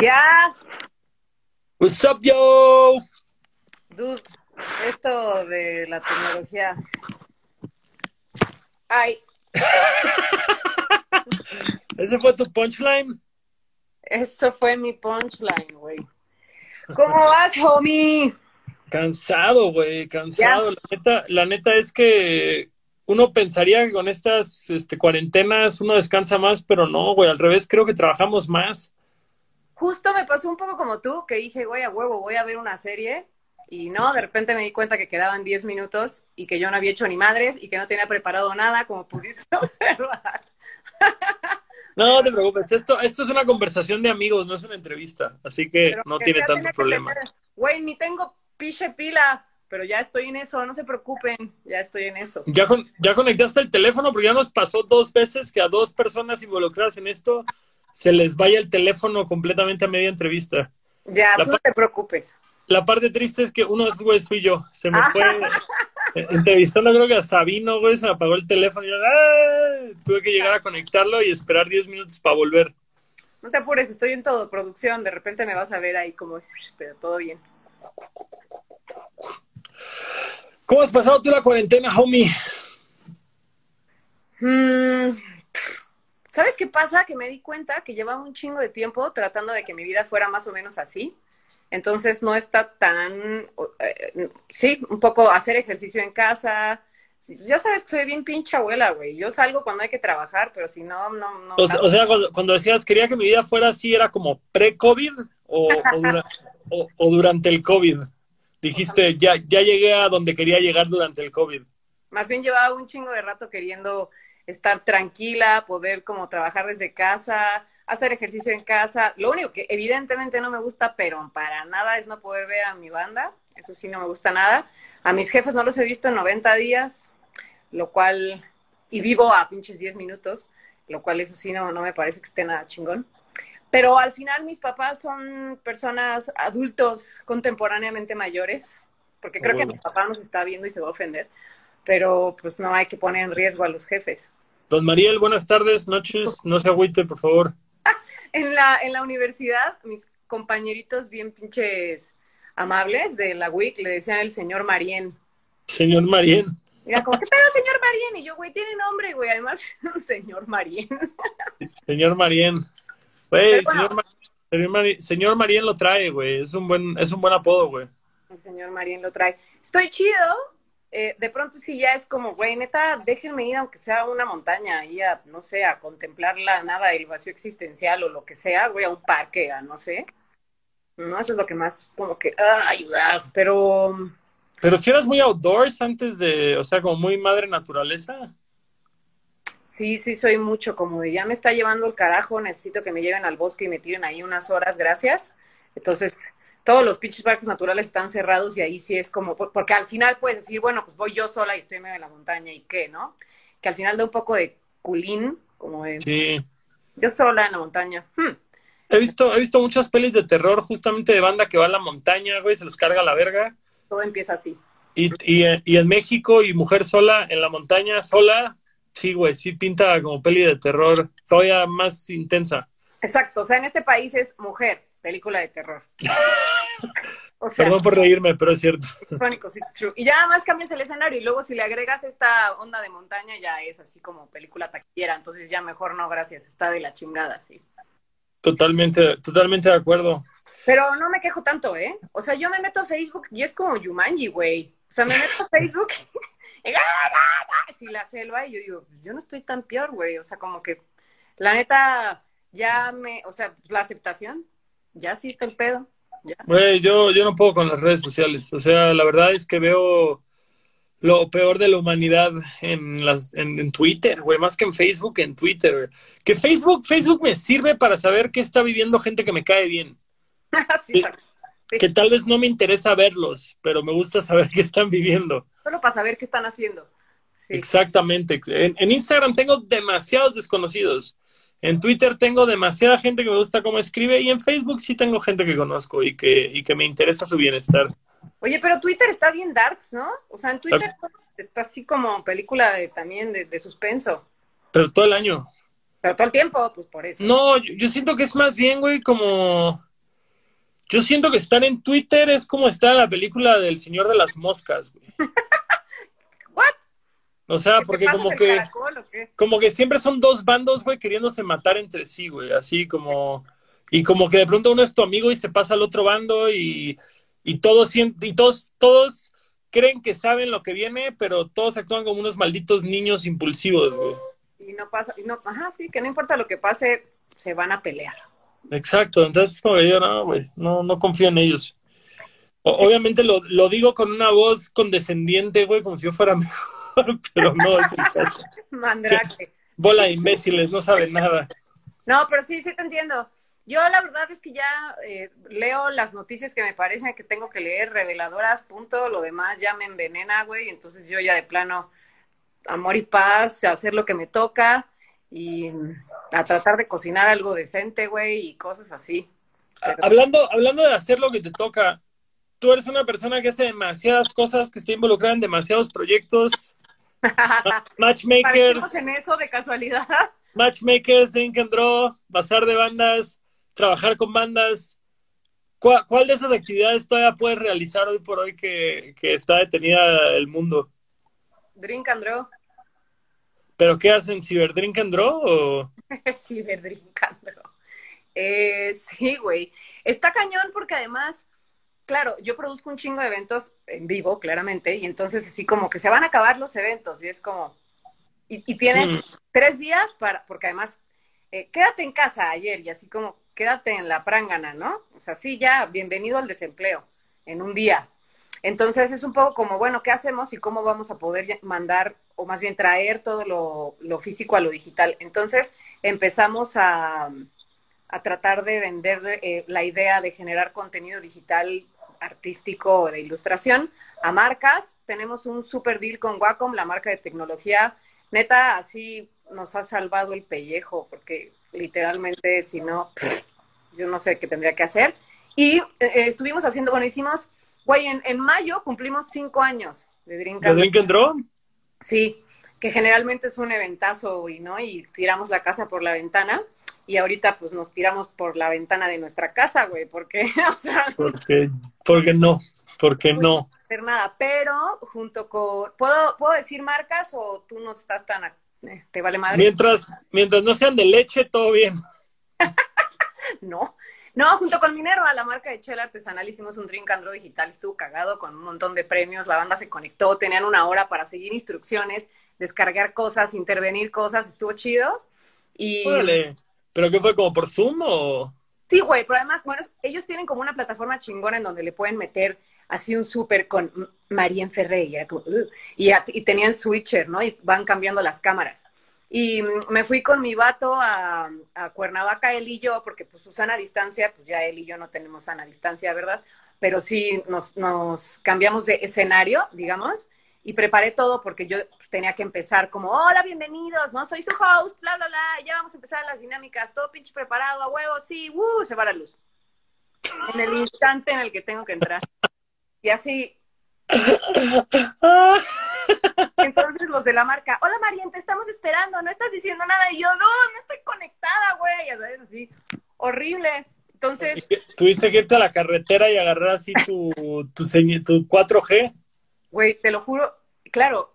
Ya, What's up, yo? dude, esto de la tecnología. Ay, ¿Ese fue tu punchline? eso fue mi punchline, güey. ¿Cómo vas, homie? Cansado, güey, cansado. La neta, la neta es que uno pensaría que con estas este, cuarentenas uno descansa más, pero no, güey, al revés, creo que trabajamos más. Justo me pasó un poco como tú, que dije, güey, a huevo, voy a ver una serie. Y no, de repente me di cuenta que quedaban 10 minutos y que yo no había hecho ni madres y que no tenía preparado nada, como pudiste observar. No te preocupes, esto, esto es una conversación de amigos, no es una entrevista, así que Pero no que tiene sea, tanto tenía que problema. tener- Güey, ni tengo piche pila, pero ya estoy en eso, no se preocupen, ya estoy en eso. ¿Ya, con- ¿Ya conectaste el teléfono? Porque ya nos pasó dos veces que a dos personas involucradas en esto se les vaya el teléfono completamente a media entrevista. Ya, La tú pa- no te preocupes. La parte triste es que uno de esos güeyes fui yo. Se me fue eh, entrevistando, creo que a Sabino, güey, se me apagó el teléfono y yo, ¡ah! tuve que llegar a conectarlo y esperar 10 minutos para volver. No te apures, estoy en todo, producción, de repente me vas a ver ahí como, pero todo bien. ¿Cómo has pasado tú la cuarentena, homie? Mm, ¿Sabes qué pasa? Que me di cuenta que llevaba un chingo de tiempo tratando de que mi vida fuera más o menos así. Entonces no está tan, eh, sí, un poco hacer ejercicio en casa. Ya sabes que soy bien pinche abuela, güey. Yo salgo cuando hay que trabajar, pero si no, no, no. O, sea- o sea, cuando, cuando decías quería que mi vida fuera así, ¿era como pre-COVID o, o, dura- o- o durante el COVID? Dijiste, ya, ya llegué a donde quería llegar durante el COVID. Más bien llevaba un chingo de rato queriendo estar tranquila, poder como trabajar desde casa, hacer ejercicio en casa. Lo único que evidentemente no me gusta, pero para nada es no poder ver a mi banda. Eso sí no me gusta nada. A mis jefes no los he visto en 90 días, lo cual, y vivo a pinches 10 minutos, lo cual eso sí no, no me parece que esté nada chingón. Pero al final mis papás son personas adultos contemporáneamente mayores, porque creo que mi papá nos está viendo y se va a ofender, pero pues no hay que poner en riesgo a los jefes. Don Mariel, buenas tardes, noches, no se agüite, por favor. En la, en la universidad, mis compañeritos bien pinches amables de la WIC le decían el señor Marien. Señor Mariel. Mira, como, ¿qué pedo, señor Marien? Y yo, güey, tiene nombre, güey, además, señor Marien. Señor Marien. Güey, bueno. señor, Ma- señor, Mari- señor Marien lo trae, güey. Es un buen, es un buen apodo, güey. El señor Marien lo trae. Estoy chido. Eh, de pronto sí ya es como, güey, neta, déjenme ir aunque sea a una montaña, y a, no sé, a contemplar la nada, el vacío existencial o lo que sea, güey, a un parque, a no sé. No, eso es lo que más como que, ah, ayudar. Pero Pero si eras muy outdoors antes de, o sea, como muy madre naturaleza. sí, sí soy mucho como de, ya me está llevando el carajo, necesito que me lleven al bosque y me tiren ahí unas horas, gracias. Entonces, todos los pinches parques naturales están cerrados y ahí sí es como, por- porque al final puedes decir, bueno, pues voy yo sola y estoy en medio de la montaña y qué, ¿no? Que al final da un poco de culín, como de, Sí. yo sola en la montaña. Hmm. He visto, he visto muchas pelis de terror justamente de banda que va a la montaña, güey, se los carga la verga. Todo empieza así. Y, y, y en México, y mujer sola en la montaña, sola, sí, güey, sí pinta como peli de terror, todavía más intensa. Exacto, o sea, en este país es mujer, película de terror. O sea, Perdón por reírme, pero es cierto. Chronicles, it's true. Y ya nada más cambias el escenario y luego si le agregas esta onda de montaña ya es así como película taquillera, entonces ya mejor no, gracias, está de la chingada, sí. Totalmente, totalmente de acuerdo. Pero no me quejo tanto, ¿eh? O sea, yo me meto a Facebook y es como Yumanji, güey. O sea, me meto a Facebook y ¡ah, si la selva y yo digo, yo no estoy tan peor, güey. O sea, como que la neta ya me, o sea, la aceptación, ya sí está el pedo. Güey, yo, yo no puedo con las redes sociales. O sea, la verdad es que veo lo peor de la humanidad en las en, en Twitter, güey, más que en Facebook, en Twitter. güey. Que Facebook, Facebook me sirve para saber qué está viviendo gente que me cae bien. Sí, Sí. exacto. Que tal vez no me interesa verlos, pero me gusta saber qué están viviendo. Solo para saber qué están haciendo. Sí. Exactamente. En, en Instagram tengo demasiados desconocidos. En Twitter tengo demasiada gente que me gusta cómo escribe y en Facebook sí tengo gente que conozco y que, y que me interesa su bienestar. Oye, pero Twitter está bien darks, ¿no? O sea, en Twitter está así como película de, también de, de suspenso. Pero todo el año. Pero todo el tiempo, pues por eso. No, yo, yo siento que es más bien, güey, como Yo siento que estar en Twitter es como estar en la película del Señor de las Moscas, güey. O sea, ¿Qué te porque como que, caracol como que siempre son dos bandos, güey, queriéndose matar entre sí, güey. Así como, y como que de pronto uno es tu amigo y se pasa al otro bando y, y todos, y todos, todos creen que saben lo que viene, pero todos actúan como unos malditos niños impulsivos, güey. Y no pasa, y no, ajá, sí, que no importa lo que pase, se van a pelear. Exacto, entonces como que yo, no, güey, no, no confío en ellos. O- obviamente lo, lo digo con una voz condescendiente, güey, como si yo fuera mejor, pero no es el caso. Mandrake. Bola de imbéciles, no saben nada. No, pero sí, sí te entiendo. Yo la verdad es que ya eh, leo las noticias que me parecen que tengo que leer, reveladoras, punto. Lo demás ya me envenena, güey. Entonces yo ya de plano, amor y paz, hacer lo que me toca y a tratar de cocinar algo decente, güey, y cosas así. Pero- Hablando, hablando de hacer lo que te toca, tú eres una persona que hace demasiadas cosas, que está involucrada en demasiados proyectos, matchmakers, en eso de casualidad. matchmakers, drink and draw, bazar de bandas, trabajar con bandas. ¿Cuál, cuál de esas actividades todavía puedes realizar hoy por hoy que, que está detenida el mundo? Drink and draw. ¿Pero qué hacen? ¿Ciberdrink and draw? O... Ciberdrink and draw. Eh, sí, güey. Está cañón porque además, claro, yo produzco un chingo de eventos en vivo, claramente, y entonces así como que se van a acabar los eventos y es como... Y, y tienes Mm. tres días para, porque además, eh, quédate en casa ayer y así como quédate en la prángana, ¿no? O sea, sí, ya, bienvenido al desempleo en un día. Entonces es un poco como, bueno, ¿qué hacemos y cómo vamos a poder mandar o más bien traer todo lo, lo físico a lo digital? Entonces empezamos a, a tratar de vender eh, la idea de generar contenido digital artístico o de ilustración a marcas. Tenemos un super deal con Wacom, la marca de tecnología. Neta, así nos ha salvado el pellejo, porque literalmente, si no, yo no sé qué tendría que hacer. Y eh, estuvimos haciendo, bueno, hicimos, güey, en, en mayo cumplimos cinco años de Drink ¿De and drink and draw? Sí, que generalmente es un eventazo, güey, ¿no? Y tiramos la casa por la ventana. Y ahorita, pues, nos tiramos por la ventana de nuestra casa, güey, porque, o sea, no Porque, no, porque no. hacer nada. Pero, junto con. ¿Puedo, ¿Puedo decir marcas o tú no estás tan. eh, ¿Te vale madre? Mientras, mientras no sean de leche, todo bien. No. No, junto con Minerva, la marca de chela artesanal, hicimos un drink and draw digital, estuvo cagado con un montón de premios, la banda se conectó, tenían una hora para seguir instrucciones, descargar cosas, intervenir cosas, estuvo chido. Y Órale. ¿Pero qué fue, como por Zoom o...? Sí, güey, pero además, bueno, ellos tienen como una plataforma chingona en donde le pueden meter así un súper con Marien Ferré, y, tenían switcher, ¿no? Y van cambiando las cámaras. Y mm, me fui con mi vato a, Cuernavaca, él y yo, porque pues Susana a distancia, pues ya él y yo no tenemos sana distancia, ¿verdad? Pero sí nos cambiamos de escenario, digamos, y preparé todo porque yo tenía que empezar como, hola, bienvenidos, ¿no? Soy su host, bla, bla, bla, ya vamos a empezar las dinámicas, todo pinche preparado, a huevo, sí, ¡uh! Se va la luz. En el instante en el que tengo que entrar. Y así, Entonces los de la marca, hola Marian, te estamos esperando, no estás diciendo nada. Y yo, no, no estoy conectada, güey, ya sabes, así, horrible. Entonces, Tuviste que irte a la carretera y agarrar así tu, tu, tu 4G. güey, te lo juro, claro,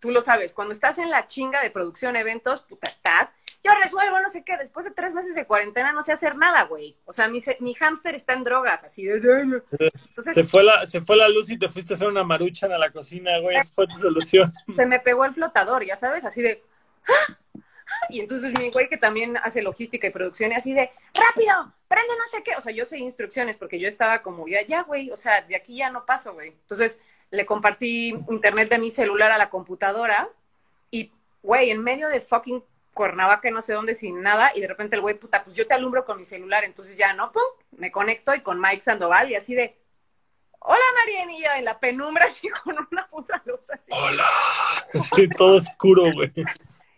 tú lo sabes, cuando estás en la chinga de producción, eventos, puta, estás, yo resuelvo, no sé qué, después de tres meses de cuarentena no sé hacer nada, güey. O sea, mi, mi hámster está en drogas, así de... Entonces, Se fue, la, se fue la luz y te fuiste a hacer una maruchan a la cocina, güey. Esa fue tu solución. se me pegó el flotador, ya sabes, así de... ¡ah! Y entonces mi güey que también hace logística y producción y así de, rápido, prende no sé qué. O sea, yo sé instrucciones porque yo estaba como, ya, ya, güey, o sea, de aquí ya no paso, güey. Entonces le compartí internet de mi celular a la computadora y, güey, en medio de fucking Cuernavaca, no sé dónde, sin nada, y de repente el güey, puta, pues yo te alumbro con mi celular, entonces ya, ¿no? Pum, me conecto y con Mike Sandoval y así de, hola Marianilla, en la penumbra así con una puta luz así. Hola. Sí, todo oscuro, güey.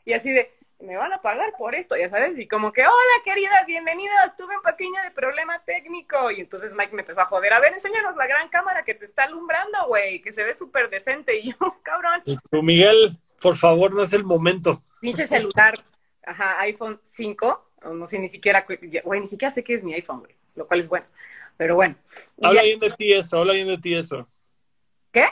Y así de, me van a pagar por esto, ya sabes, y como que, hola queridas, bienvenidas, tuve un pequeño de problema técnico. Y entonces Mike me empezó a joder, a ver, enséñanos la gran cámara que te está alumbrando, güey, que se ve súper decente. Y yo, cabrón, Y tú, Miguel, por favor, no es el momento. pinche celular, ajá, iPhone 5, o no sé ni siquiera, güey, ni siquiera sé qué es mi iPhone, güey, lo cual es bueno. Pero bueno. Habla bien de ti eso, habla bien de ti eso. ¿Qué?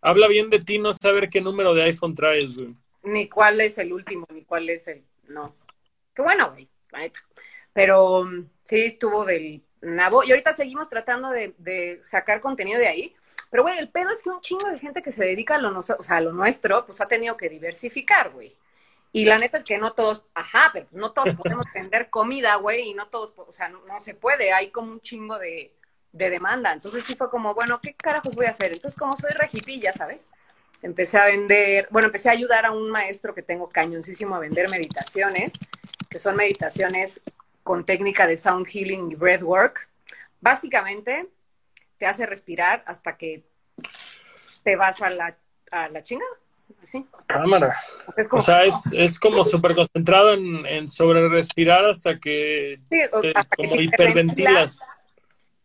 Habla bien de ti no saber qué número de iPhone traes, güey. Ni cuál es el último, ni cuál es el... No. Qué bueno, güey. Pero mm, sí estuvo del nabo. Y ahorita seguimos tratando de, de sacar contenido de ahí. Pero, güey, el pedo es que un chingo de gente que se dedica a lo, o sea, a lo nuestro, pues ha tenido que diversificar, güey. Y la neta es que no todos, ajá, pero no todos podemos vender comida, güey, y no todos, o sea, no, se puede, hay como un chingo de, de, demanda. Entonces sí fue como, bueno, ¿qué carajos voy a hacer? Entonces, como soy regipilla, ¿sabes? Empecé a vender, bueno, empecé a ayudar a un maestro que tengo cañoncísimo a vender meditaciones, que son meditaciones con técnica de sound healing y breathwork. Básicamente, te hace respirar hasta que te vas a la, a la chingada. Así. Cámara. o sea, es, es como súper concentrado en, en, sobre respirar hasta que sí, como hiperventilas.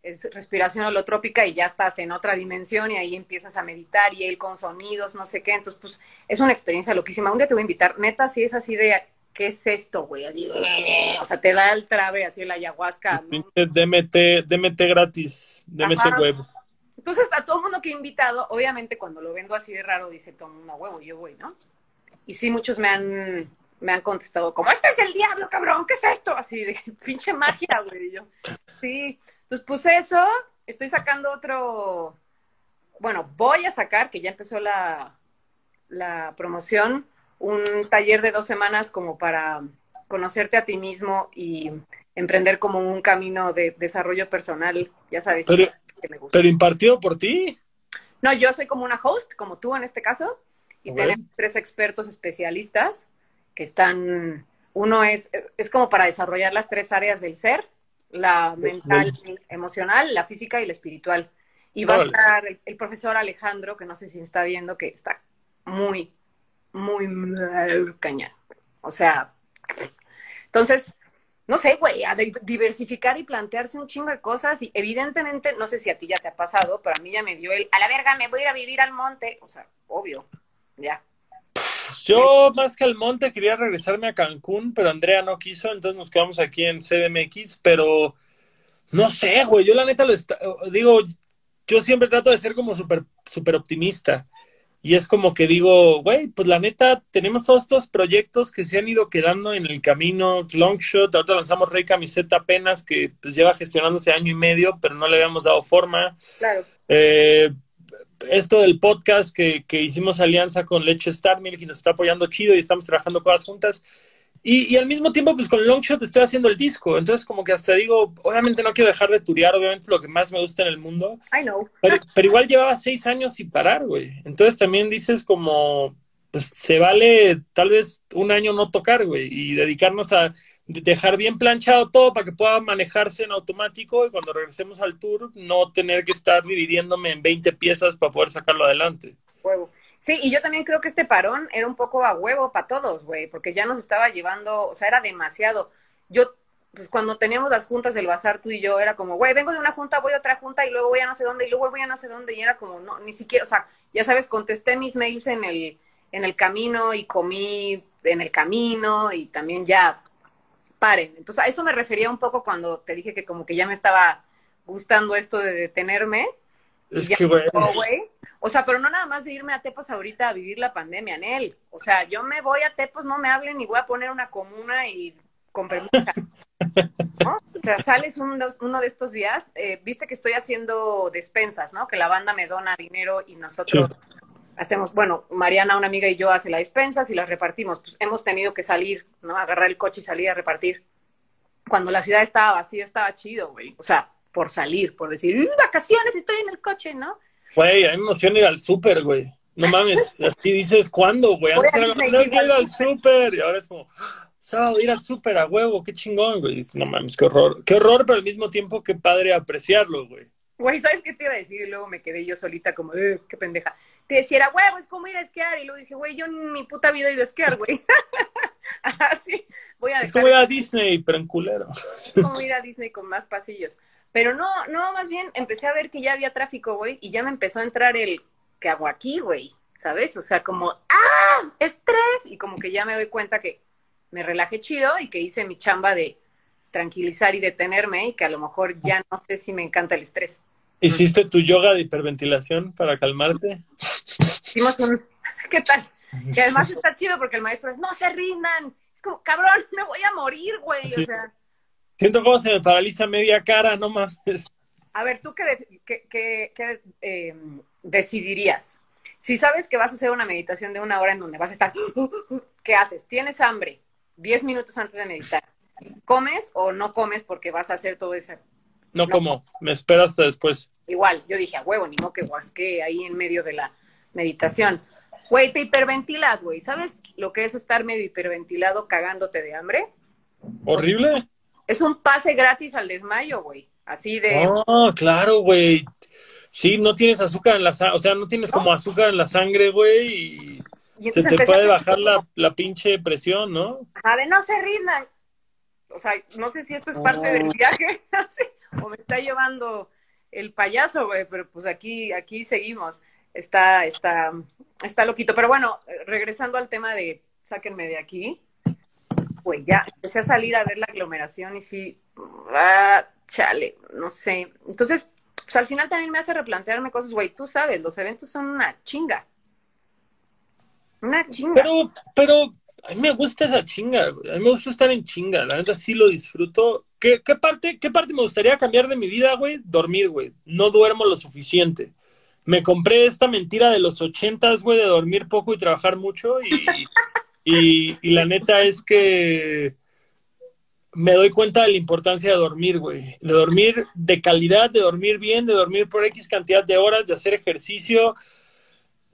Es respiración holotrópica y ya estás en otra dimensión y ahí empiezas a meditar y él con sonidos, no sé qué. Entonces, pues es una experiencia loquísima. Un día te voy a invitar, neta, si es así de ¿qué es esto, güey? O sea, te da el trabe así el ayahuasca. ¿no? DMT, DMT gratis, DMT huevo. Entonces, a todo mundo que he invitado, obviamente cuando lo vendo así de raro, dice todo mundo, huevo, yo voy, ¿no? Y sí, muchos me han, me han contestado como, este es el diablo, cabrón, ¿qué es esto? Así de pinche magia, güey. Yo, sí. Entonces puse eso, estoy sacando otro, bueno, voy a sacar, que ya empezó la, la promoción, un taller de dos semanas como para conocerte a ti mismo y emprender como un camino de desarrollo personal, ya sabes. Pero, que me gusta. ¿pero impartido por ti. No, yo soy como una host, como tú en este caso, y tenemos tres expertos especialistas que están, uno es, es como para desarrollar las tres áreas del ser, la mental, emocional, la física y la espiritual. Y va a estar el, profesor Alejandro, que no sé si está viendo, que está muy, muy cañón. O sea, entonces, no sé, güey, a diversificar y plantearse un chingo de cosas. Y evidentemente, no sé si a ti ya te ha pasado, pero a mí ya me dio el, a la verga, me voy a ir a vivir al monte. O sea, obvio, ya. Yo más que al monte quería regresarme a Cancún, pero Andrea no quiso, entonces nos quedamos aquí en CDMX, pero no sé, güey, yo la neta lo digo, yo siempre trato de ser como súper super optimista. Y es como que digo, güey, pues la neta, tenemos todos estos proyectos que se han ido quedando en el camino. Longshot, ahorita lanzamos Rey Camiseta apenas, que pues lleva gestionándose año y medio, pero no le habíamos dado forma. Claro. Eh, esto del podcast que, que hicimos alianza con Leche Star Milk y nos está apoyando chido y estamos trabajando cosas juntas. Y, al mismo tiempo, pues con Longshot estoy haciendo el disco. Entonces, como que hasta digo, obviamente no quiero dejar de turear, obviamente lo que más me gusta en el mundo. I know. Pero, pero igual llevaba seis años sin parar, güey. Entonces también dices como, pues se vale tal vez un año no tocar, güey, y dedicarnos a dejar bien planchado todo para que pueda manejarse en automático y cuando regresemos al tour no tener que estar dividiéndome en 20 piezas para poder sacarlo adelante. Huevo. Sí, y yo también creo que este parón era un poco a huevo para todos, güey, porque ya nos estaba llevando, o sea, era demasiado. Yo, pues cuando teníamos las juntas del bazar, tú y yo, era como, güey, vengo de una junta, voy a otra junta y luego voy a no sé dónde y luego voy a no sé dónde y era como, no, ni siquiera, o sea, ya sabes, contesté mis mails en el, en el camino y comí en el camino y también ya paren. Entonces, a eso me refería un poco cuando te dije que como que ya me estaba gustando esto de detenerme. Es que, güey. O sea, pero no nada más de irme a Tepos ahorita a vivir la pandemia, en él. O sea, yo me voy a Tepos, no me hablen y voy a poner una comuna y con permiso. ¿no? O sea, sales uno de estos días, eh, viste que estoy haciendo despensas, ¿no? Que la banda me dona dinero y nosotros hacemos, bueno, Mariana, una amiga y yo hace las despensas y las repartimos. Pues hemos tenido que salir, ¿no? Agarrar el coche y salir a repartir. Cuando la ciudad estaba vacía, estaba chido, güey. O sea, por salir, por decir, vacaciones, estoy en el coche, ¿no? Güey, a mí me emociona ir al súper, güey. No mames, así dices, ¿cuándo, güey? Antes era como, no quiero ir al súper. Y ahora es como, sábado ir al súper a huevo, qué chingón, güey. No mames, qué horror. Qué horror, pero al mismo tiempo qué padre apreciarlo, güey. Güey, ¿sabes qué te iba a decir? Y luego me quedé yo solita como, qué pendeja. Te decía, era huevo, es como ir a esquiar. Y luego dije, güey, yo en mi puta vida he ido a esquiar, güey. Así, voy a Es como ir a Disney, pero en culero. Es como ir a Disney con más pasillos. Pero no, no, más bien empecé a ver que ya había tráfico, güey, y ya me empezó a entrar el, ¿qué hago aquí, güey? ¿Sabes? O sea, como, ¡ah! ¡Estrés! Y como que ya me doy cuenta que me relajé chido y que hice mi chamba de tranquilizar y detenerme y que a lo mejor ya no sé si me encanta el estrés. ¿Hiciste tu yoga de hiperventilación para calmarte? Hicimos un... ¿Qué tal? Que además está chido porque el maestro es, no se rindan. Es como, cabrón, me voy a morir, güey. O sea, Siento cómo se me paraliza media cara, no mames. a ver, ¿tú qué, qué- qué- qué, eh, decidirías? Si sabes que vas a hacer una meditación de una hora en donde vas a estar, ¿qué haces? Tienes hambre, 10 minutos antes de meditar. ¿Comes o no comes porque vas a hacer todo eso? No No. como, me espero hasta después. Igual, yo dije, a huevo, ni modo que guasque ahí en medio de la meditación. Güey, te hiperventilas, güey. ¿Sabes lo que es estar medio hiperventilado cagándote de hambre? ¿Horrible? Es un pase gratis al desmayo, güey. Así de... Ah, claro, güey. Sí, no tienes azúcar en la sangre, o sea, no tienes como azúcar en la sangre, güey, y y se te a puede bajar la, la pinche presión, ¿no? Ajá, de no se rindan. O sea, no sé si esto es parte del viaje así, o me está llevando el payaso, güey, pero pues aquí, aquí seguimos. Está, está, está loquito. Pero bueno, regresando al tema de sáquenme de aquí, güey, ya empecé a salir a ver la aglomeración y sí, ah, chale, no sé. Entonces, pues al final también me hace replantearme cosas, güey, tú sabes, los eventos son una chinga. Una chinga. Pero, pero a mí me gusta esa chinga, güey. A mí me gusta estar en chinga, la neta sí lo disfruto. ¿Qué, parte, qué parte me gustaría cambiar de mi vida, güey? Dormir, güey. No duermo lo suficiente. Me compré esta mentira de los ochentas, güey, de dormir poco y trabajar mucho y, y la neta es que me doy cuenta de la importancia de dormir, güey. De dormir de calidad, de dormir bien, de dormir por X cantidad de horas, de hacer ejercicio.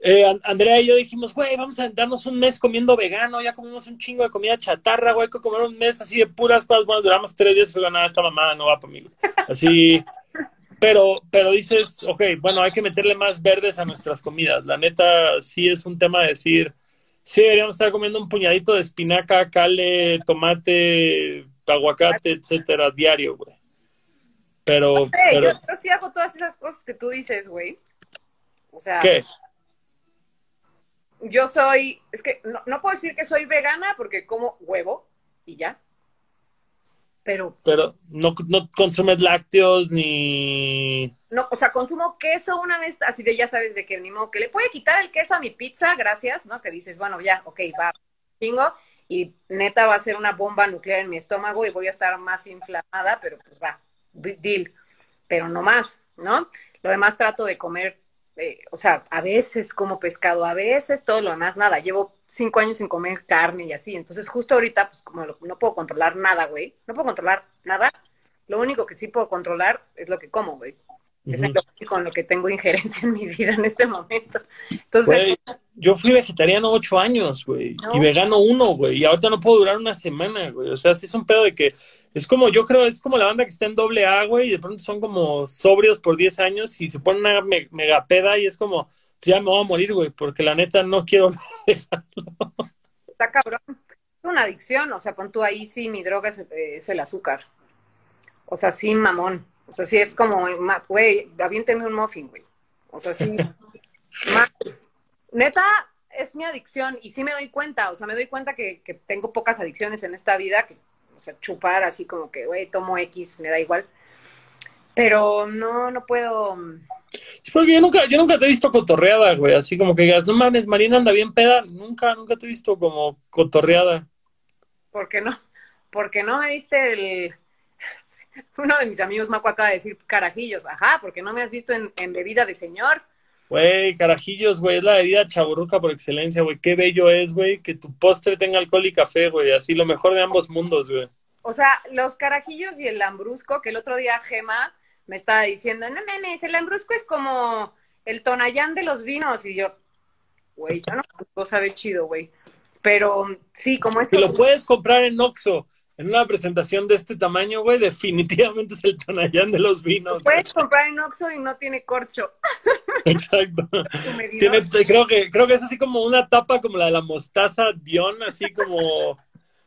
Eh, An- Andrea y yo dijimos, güey, vamos a darnos un mes comiendo vegano, ya comimos un chingo de comida chatarra, güey, hay que comer un mes así de puras cosas, bueno, duramos tres días, fue nada, esta mamada no va para mí. Así, pero, pero dices, ok, bueno, hay que meterle más verdes a nuestras comidas. La neta, sí es un tema de decir, sí deberíamos estar comiendo un puñadito de espinaca, cale, tomate, aguacate, etcétera, diario, güey. Pero, pero, yo, yo sí hago todas esas cosas que tú dices, güey. O sea, ¿qué? Yo soy, es que no, no puedo decir que soy vegana porque como huevo y ya. Pero Pero no, no consumes lácteos ni... no, o sea, consumo queso una vez, así de ya sabes de que ni modo, que le puede quitar el queso a mi pizza, gracias, ¿no? Que dices, bueno, ya, ok, va, chingo, y neta va a ser una bomba nuclear en mi estómago y voy a estar más inflamada, pero pues va, deal, pero no más, ¿no? Lo demás trato de comer, eh, o sea, a veces como pescado, a veces todo lo demás, nada. Llevo cinco años sin comer carne y así, entonces justo ahorita, pues como lo- no puedo controlar nada, güey, no puedo controlar nada, lo único que sí puedo controlar es lo que como, güey. Es Ujú. lo que- con lo que tengo injerencia en mi vida en este momento. Entonces, yo fui vegetariano ocho años, güey, No. y vegano uno, güey, y ahorita no puedo durar una semana, güey. O sea, sí es un pedo de que es como, yo creo, es como la banda que está en doble A, güey, y de pronto son como sobrios por 10 años y se ponen una me- mega peda y es como, pues ya me voy a morir, güey, porque la neta no quiero. está cabrón. Es una adicción, o sea, pon tú ahí, sí, mi droga es, eh, es el azúcar. O sea, sí, mamón. O sea, sí es como, güey, aviénteme un muffin, güey. O sea, sí. Neta, es mi adicción y sí me doy cuenta, o sea, me doy cuenta que, que tengo pocas adicciones en esta vida, que, o sea, chupar así como que, güey, tomo X, me da igual. Pero no, no puedo. Sí, porque yo nunca, yo nunca te he visto cotorreada, güey, así como que digas, no mames, Marina anda bien peda. Nunca, nunca te he visto como cotorreada. ¿Por qué no? Porque no me viste el. Uno de mis amigos Maco acaba de decir carajillos. Ajá, porque no me has visto en, en bebida de señor. Güey, carajillos, güey, es la bebida chaburruca por excelencia, güey. Qué bello es, güey, que tu postre tenga alcohol y café, güey. Así lo mejor de ambos mundos, güey. O sea, los carajillos y el lambrusco, que el otro día Gema me estaba diciendo, no mames, el lambrusco es como el tonayán de los vinos. Y yo, güey, yo no no sabe chido, güey. Pero sí, como Si esto. lo puedes comprar en Oxxo, en una presentación de este tamaño, güey, definitivamente es el Tonayán de los vinos. puedes comprar en Oxxo y no tiene corcho. Exacto. Tiene, creo que, creo que es así como una tapa como la de la mostaza Dion, así como,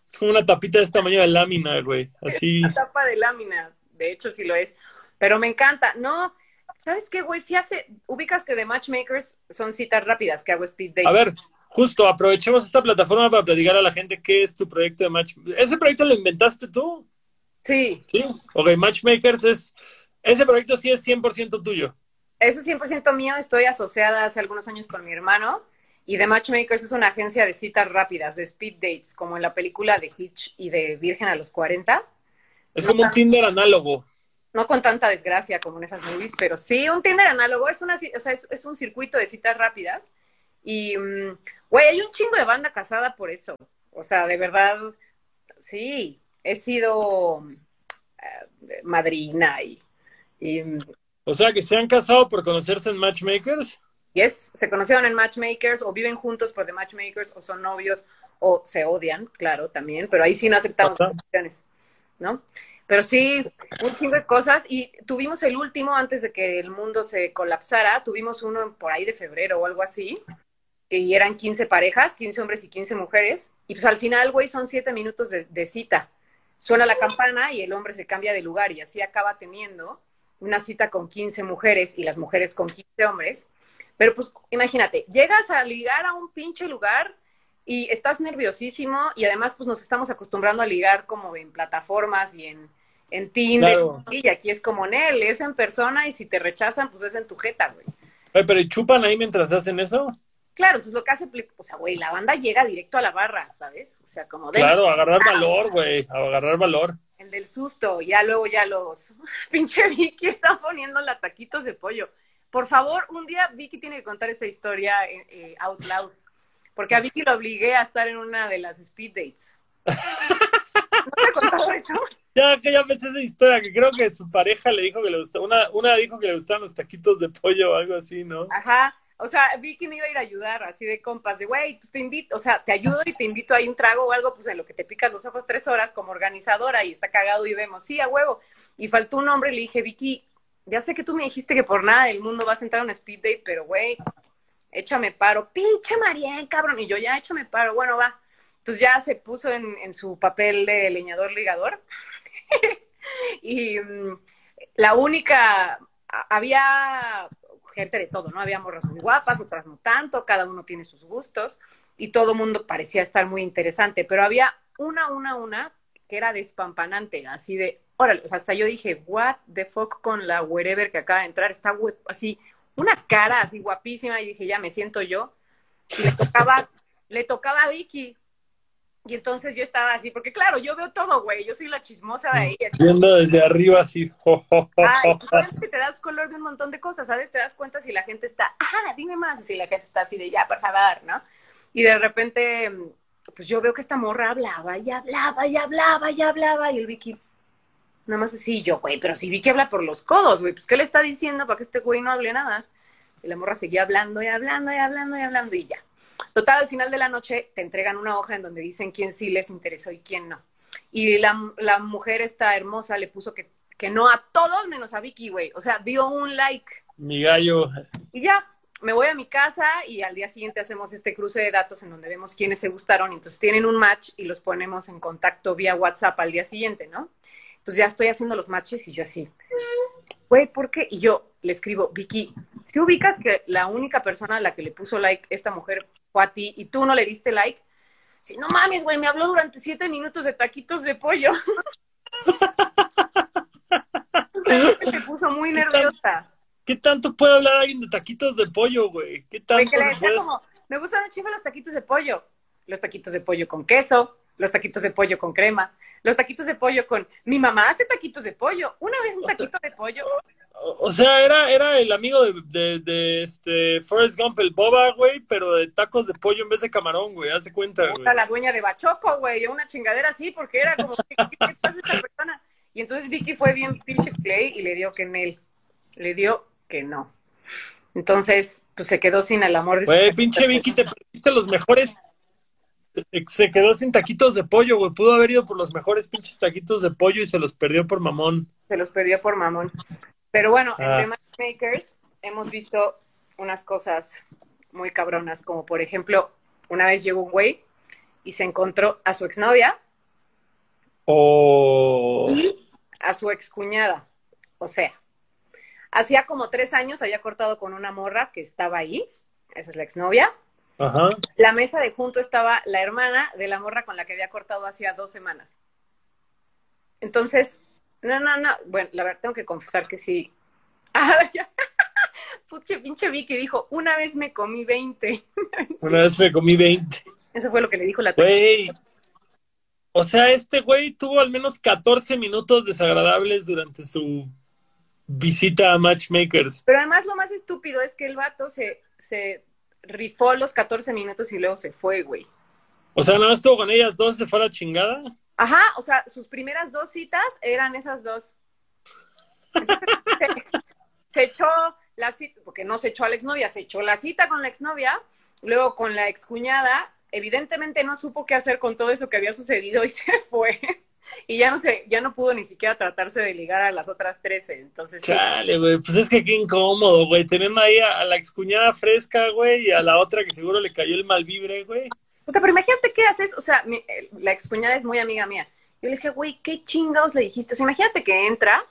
es como una tapita de este tamaño de lámina, güey. Así. la tapa de lámina. De hecho, sí lo es. Pero me encanta. No, ¿sabes qué, güey? Fui hace- ubicas que de Matchmakers son citas rápidas que hago speed dating. A ver, justo, aprovechemos esta plataforma para platicar a la gente qué es tu proyecto de match. ¿Ese proyecto lo inventaste tú? Sí. Sí. Ok, Matchmakers es. Ese proyecto sí es 100% tuyo. Ese es 100% mío. Estoy asociada hace algunos años con mi hermano. Y The Matchmakers es una agencia de citas rápidas, de speed dates, como en la película de Hitch y de Virgen a los 40. Es como un Tinder análogo. No con tanta desgracia como en esas movies, pero sí, un Tinder análogo. Es, una, o sea, es, es un circuito de citas rápidas. Y, mm, güey, hay un chingo de banda casada por eso. O sea, de verdad, sí, he sido eh, madrina y, y, mm, O sea, que se han casado por conocerse en Matchmakers. yes, se conocieron en Matchmakers o viven juntos por The Matchmakers o son novios o se odian, claro, también, pero ahí sí no aceptamos Ajá. opciones, ¿no? Pero sí, un chingo de cosas y tuvimos el último antes de que el mundo se colapsara, tuvimos uno por ahí de febrero o algo así, y eran 15 parejas, 15 hombres y 15 mujeres, y pues al final, güey, son 7 minutos de, de cita. Suena la campana y el hombre se cambia de lugar y así acaba teniendo una cita con 15 mujeres y las mujeres con 15 hombres. Pero pues imagínate, llegas a ligar a un pinche lugar y estás nerviosísimo y además pues nos estamos acostumbrando a ligar como en plataformas y en, en Tinder. Claro. Y aquí es como en él, es en persona y si te rechazan pues es en tu jeta, güey. Oye, pero ¿y chupan ahí mientras hacen eso? Claro, entonces lo que hace, o sea, güey, la banda llega directo a la barra, ¿sabes? O sea, como de Claro, agarrar valor, güey. Agarrar valor. el del susto, ya luego ya los pinche Vicky está poniendo la taquitos de pollo. Por favor, un día Vicky tiene que contar esa historia eh, eh, out loud, porque a Vicky lo obligué a estar en una de las speed dates. ¿No te contado eso? Ya que ya pensé esa historia, que creo que su pareja le dijo que le gustaba, una, una dijo que le gustaban los taquitos de pollo o algo así, ¿no? Ajá. O sea, Vicky me iba a ir a ayudar, así de compas, de güey, pues te invito, o sea, te ayudo y te invito ahí un trago o algo, pues en lo que te picas los ojos tres horas como organizadora y está cagado y vemos, sí, a huevo. Y faltó un hombre y le dije, Vicky, ya sé que tú me dijiste que por nada del mundo vas a entrar a un speed date, pero güey, échame paro, pinche Marién, cabrón. Y yo, ya, échame paro, bueno, va. Entonces ya se puso en, su papel de leñador ligador. y mm, la única, había gente de todo, ¿no? Había morras muy guapas, otras no tanto, cada uno tiene sus gustos y todo mundo parecía estar muy interesante, pero había una, una, una que era despampanante, así de, órale, hasta yo dije, what the fuck con la wherever que acaba de entrar, está así, una cara así guapísima, y dije, ya me siento yo, le tocaba, le tocaba a Vicky, y entonces yo estaba así, porque claro, yo veo todo, güey, yo soy la chismosa de ahí, Viendo desde arriba así. Ay, jo. pues, obviamente te das color de un montón de cosas, ¿sabes? Te das cuenta si la gente está, ah, dime más, o si la gente está así de ya, por favor, ¿no? Y de repente, pues yo veo que esta morra hablaba y hablaba y hablaba y hablaba y el Vicky, nada más así, yo, güey, pero si Vicky habla por los codos, güey, pues ¿qué le está diciendo para que este güey no hable nada? Y la morra seguía hablando y hablando y hablando y hablando y ya. Total, al final de la noche te entregan una hoja en donde dicen quién sí les interesó y quién no. Y la, la mujer esta hermosa le puso que, que no a todos menos a Vicky, güey. O sea, dio un like. Mi gallo. Y ya, me voy a mi casa y al día siguiente hacemos este cruce de datos en donde vemos quiénes se gustaron. Entonces tienen un match y los ponemos en contacto vía WhatsApp al día siguiente, ¿no? Entonces ya estoy haciendo los matches y yo así, güey, ¿por qué? Y yo le escribo, Vicky, si ubicas que la única persona a la que le puso like esta mujer fue a ti y tú no le diste like, si no mames, güey, me habló durante siete minutos de taquitos de pollo. Se puso muy nerviosa. ¿Qué tanto puede hablar alguien de taquitos de pollo, güey? ¿Qué tanto que se puede? como, me gustan un chingo los taquitos de pollo. Los taquitos de pollo con queso, los taquitos de pollo con crema, los taquitos de pollo con... Mi mamá hace taquitos de pollo. Una vez un taquito de pollo. O sea, era, era el amigo de, de, de este Forrest Gump, el Boba, güey, pero de tacos de pollo en vez de camarón, güey. Haz de cuenta, güey. La dueña de Bachoco, güey, una chingadera así, porque era como, ¿qué, qué pasa esta persona? Y entonces Vicky fue bien pinche play y le dio que en él. Le dio que no. Entonces, pues se quedó sin el amor de su Güey, pinche Vicky, te perdiste los mejores. Se quedó sin taquitos de pollo, güey. Pudo haber ido por los mejores pinches taquitos de pollo y se los perdió por mamón. Se los perdió por mamón. Pero bueno, Ah. en The Matchmakers hemos visto unas cosas muy cabronas, como por ejemplo, una vez llegó un güey y se encontró a su exnovia O. y a su excuñada. O sea, hacía como tres años había cortado con una morra que estaba ahí, esa es la exnovia. Ajá. La mesa de junto estaba la hermana de la morra con la que había cortado hacía dos semanas. Entonces, no, no, no. Bueno, la verdad tengo que confesar que sí. Ah, ya. Puche, pinche Vicky dijo, una vez me comí 20. Una vez me comí 20. Eso fue lo que le dijo la Güey. O sea, este güey tuvo al menos 14 minutos desagradables durante su visita a Matchmakers. Pero además lo más estúpido es que el vato se, se rifó los 14 minutos y luego se fue, güey. O sea, nada más estuvo con ellas dos, se fue a la chingada. Ajá, o sea, sus primeras dos citas eran esas dos. se, echó la cita, porque no se echó a la exnovia, se echó la cita con la exnovia, luego con la excuñada, evidentemente no supo qué hacer con todo eso que había sucedido y se fue. Y ya no sé, ya no pudo ni siquiera tratarse de ligar a las otras 13, entonces... Chale, güey, pues es que qué incómodo, güey, teniendo ahí a, la excuñada fresca, güey, y a la otra que seguro le cayó el mal vibre, güey. Pero imagínate qué haces, o sea, la excuñada es muy amiga mía. Yo le decía, güey, ¿qué chingados le dijiste? O sea, imagínate que entra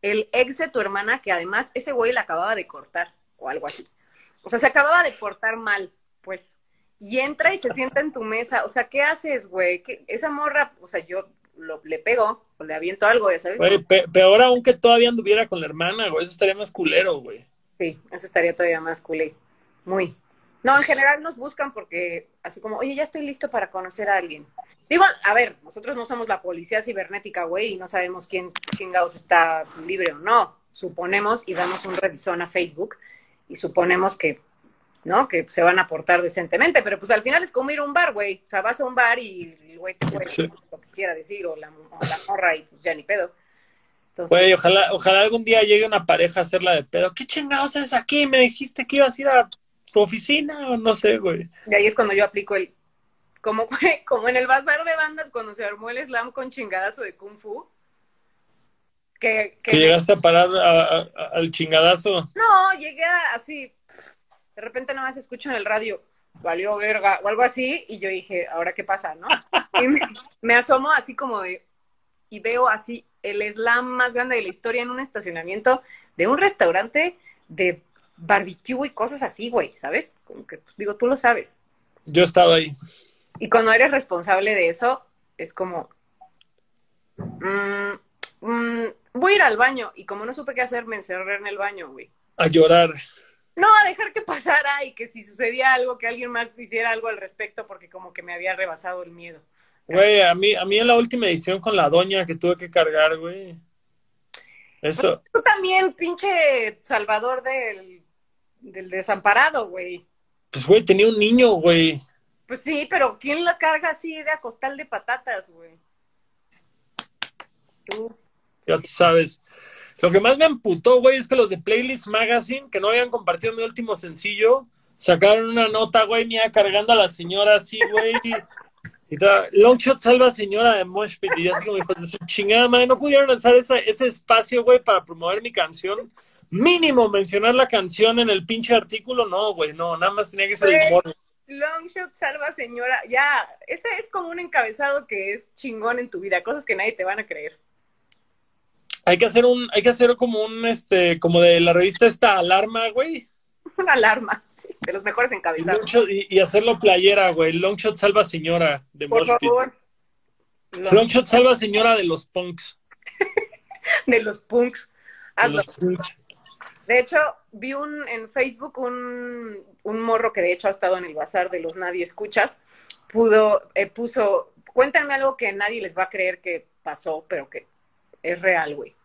el ex de tu hermana, que además ese güey la acababa de cortar o algo así. O sea, se acababa de portar mal, pues. Y entra y se sienta en tu mesa. O sea, ¿qué haces, güey? Esa morra, o sea, yo lo, le pego o le aviento algo, ya sabes. Güey, peor aún que todavía anduviera con la hermana, güey. Eso estaría más culero, güey. Sí, eso estaría todavía más culé. Muy. No, en general nos buscan porque así como, oye, ya estoy listo para conocer a alguien. Digo, a ver, nosotros no somos la policía cibernética, güey, y no sabemos quién chingados está libre o no. Suponemos y damos un revisón a Facebook y suponemos que, ¿no? Que se van a portar decentemente, pero pues al final es como ir a un bar, güey. O sea, vas a un bar y el güey te puede lo que quiera decir, o la, morra y pues ya ni pedo. Güey, ojalá, ojalá algún día llegue una pareja a hacerla de pedo. ¿Qué chingados es aquí? Me dijiste que ibas a ir a tu oficina o no sé, güey. Y ahí es cuando yo aplico el, como, como en el bazar de bandas cuando se armó el slam con chingadazo de kung fu. Que, que, llegaste a parar al chingadazo. No, llegué así, de repente nada más escucho en el radio, valió verga, o algo así, y yo dije, ¿ahora qué pasa, no? Y me, me asomo así como de, y veo así el slam más grande de la historia en un estacionamiento de un restaurante de barbecue y cosas así, güey, ¿sabes? Como que, pues, digo, tú lo sabes. Yo he estado ahí. Y cuando eres responsable de eso, es como, mm, mm, voy a ir al baño. Y como no supe qué hacer, me encerré en el baño, güey. A llorar. No, a dejar que pasara y que si sucedía algo, que alguien más hiciera algo al respecto, porque como que me había rebasado el miedo. Güey, a mí, a mí en la última edición con la doña que tuve que cargar, güey. Eso. Tú también, pinche salvador del del desamparado, güey. Pues, güey, tenía un niño, güey. Pues sí, pero ¿quién la carga así de a costal de patatas, güey? Tú. Ya tú sabes. Lo que más me amputó, güey, es que los de Playlist Magazine, que no habían compartido mi último sencillo, sacaron una nota, güey, mía cargando a la señora así, güey. Y Longshot salva señora de Moshpit. Y yo así como, hijos de su chingada, madre, no pudieron lanzar ese espacio, güey, para promover mi canción mínimo mencionar la canción en el pinche artículo, no, güey, no, nada más tenía que ser el morro. Longshot salva señora, ya, ese es como un encabezado que es chingón en tu vida, cosas que nadie te van a creer. Hay que hacer un, hay que hacer como un, este, como de la revista esta alarma, güey. Una alarma, sí, de los mejores encabezados. Y, hacerlo playera, güey. Longshot salva señora de Por favor. Longshot salva señora de los punks. de los punks. De los punks. De hecho, vi un en Facebook un, un, morro que de hecho ha estado en el bazar de los nadie escuchas, pudo, eh, puso, cuéntame algo que nadie les va a creer que pasó, pero que es real, güey.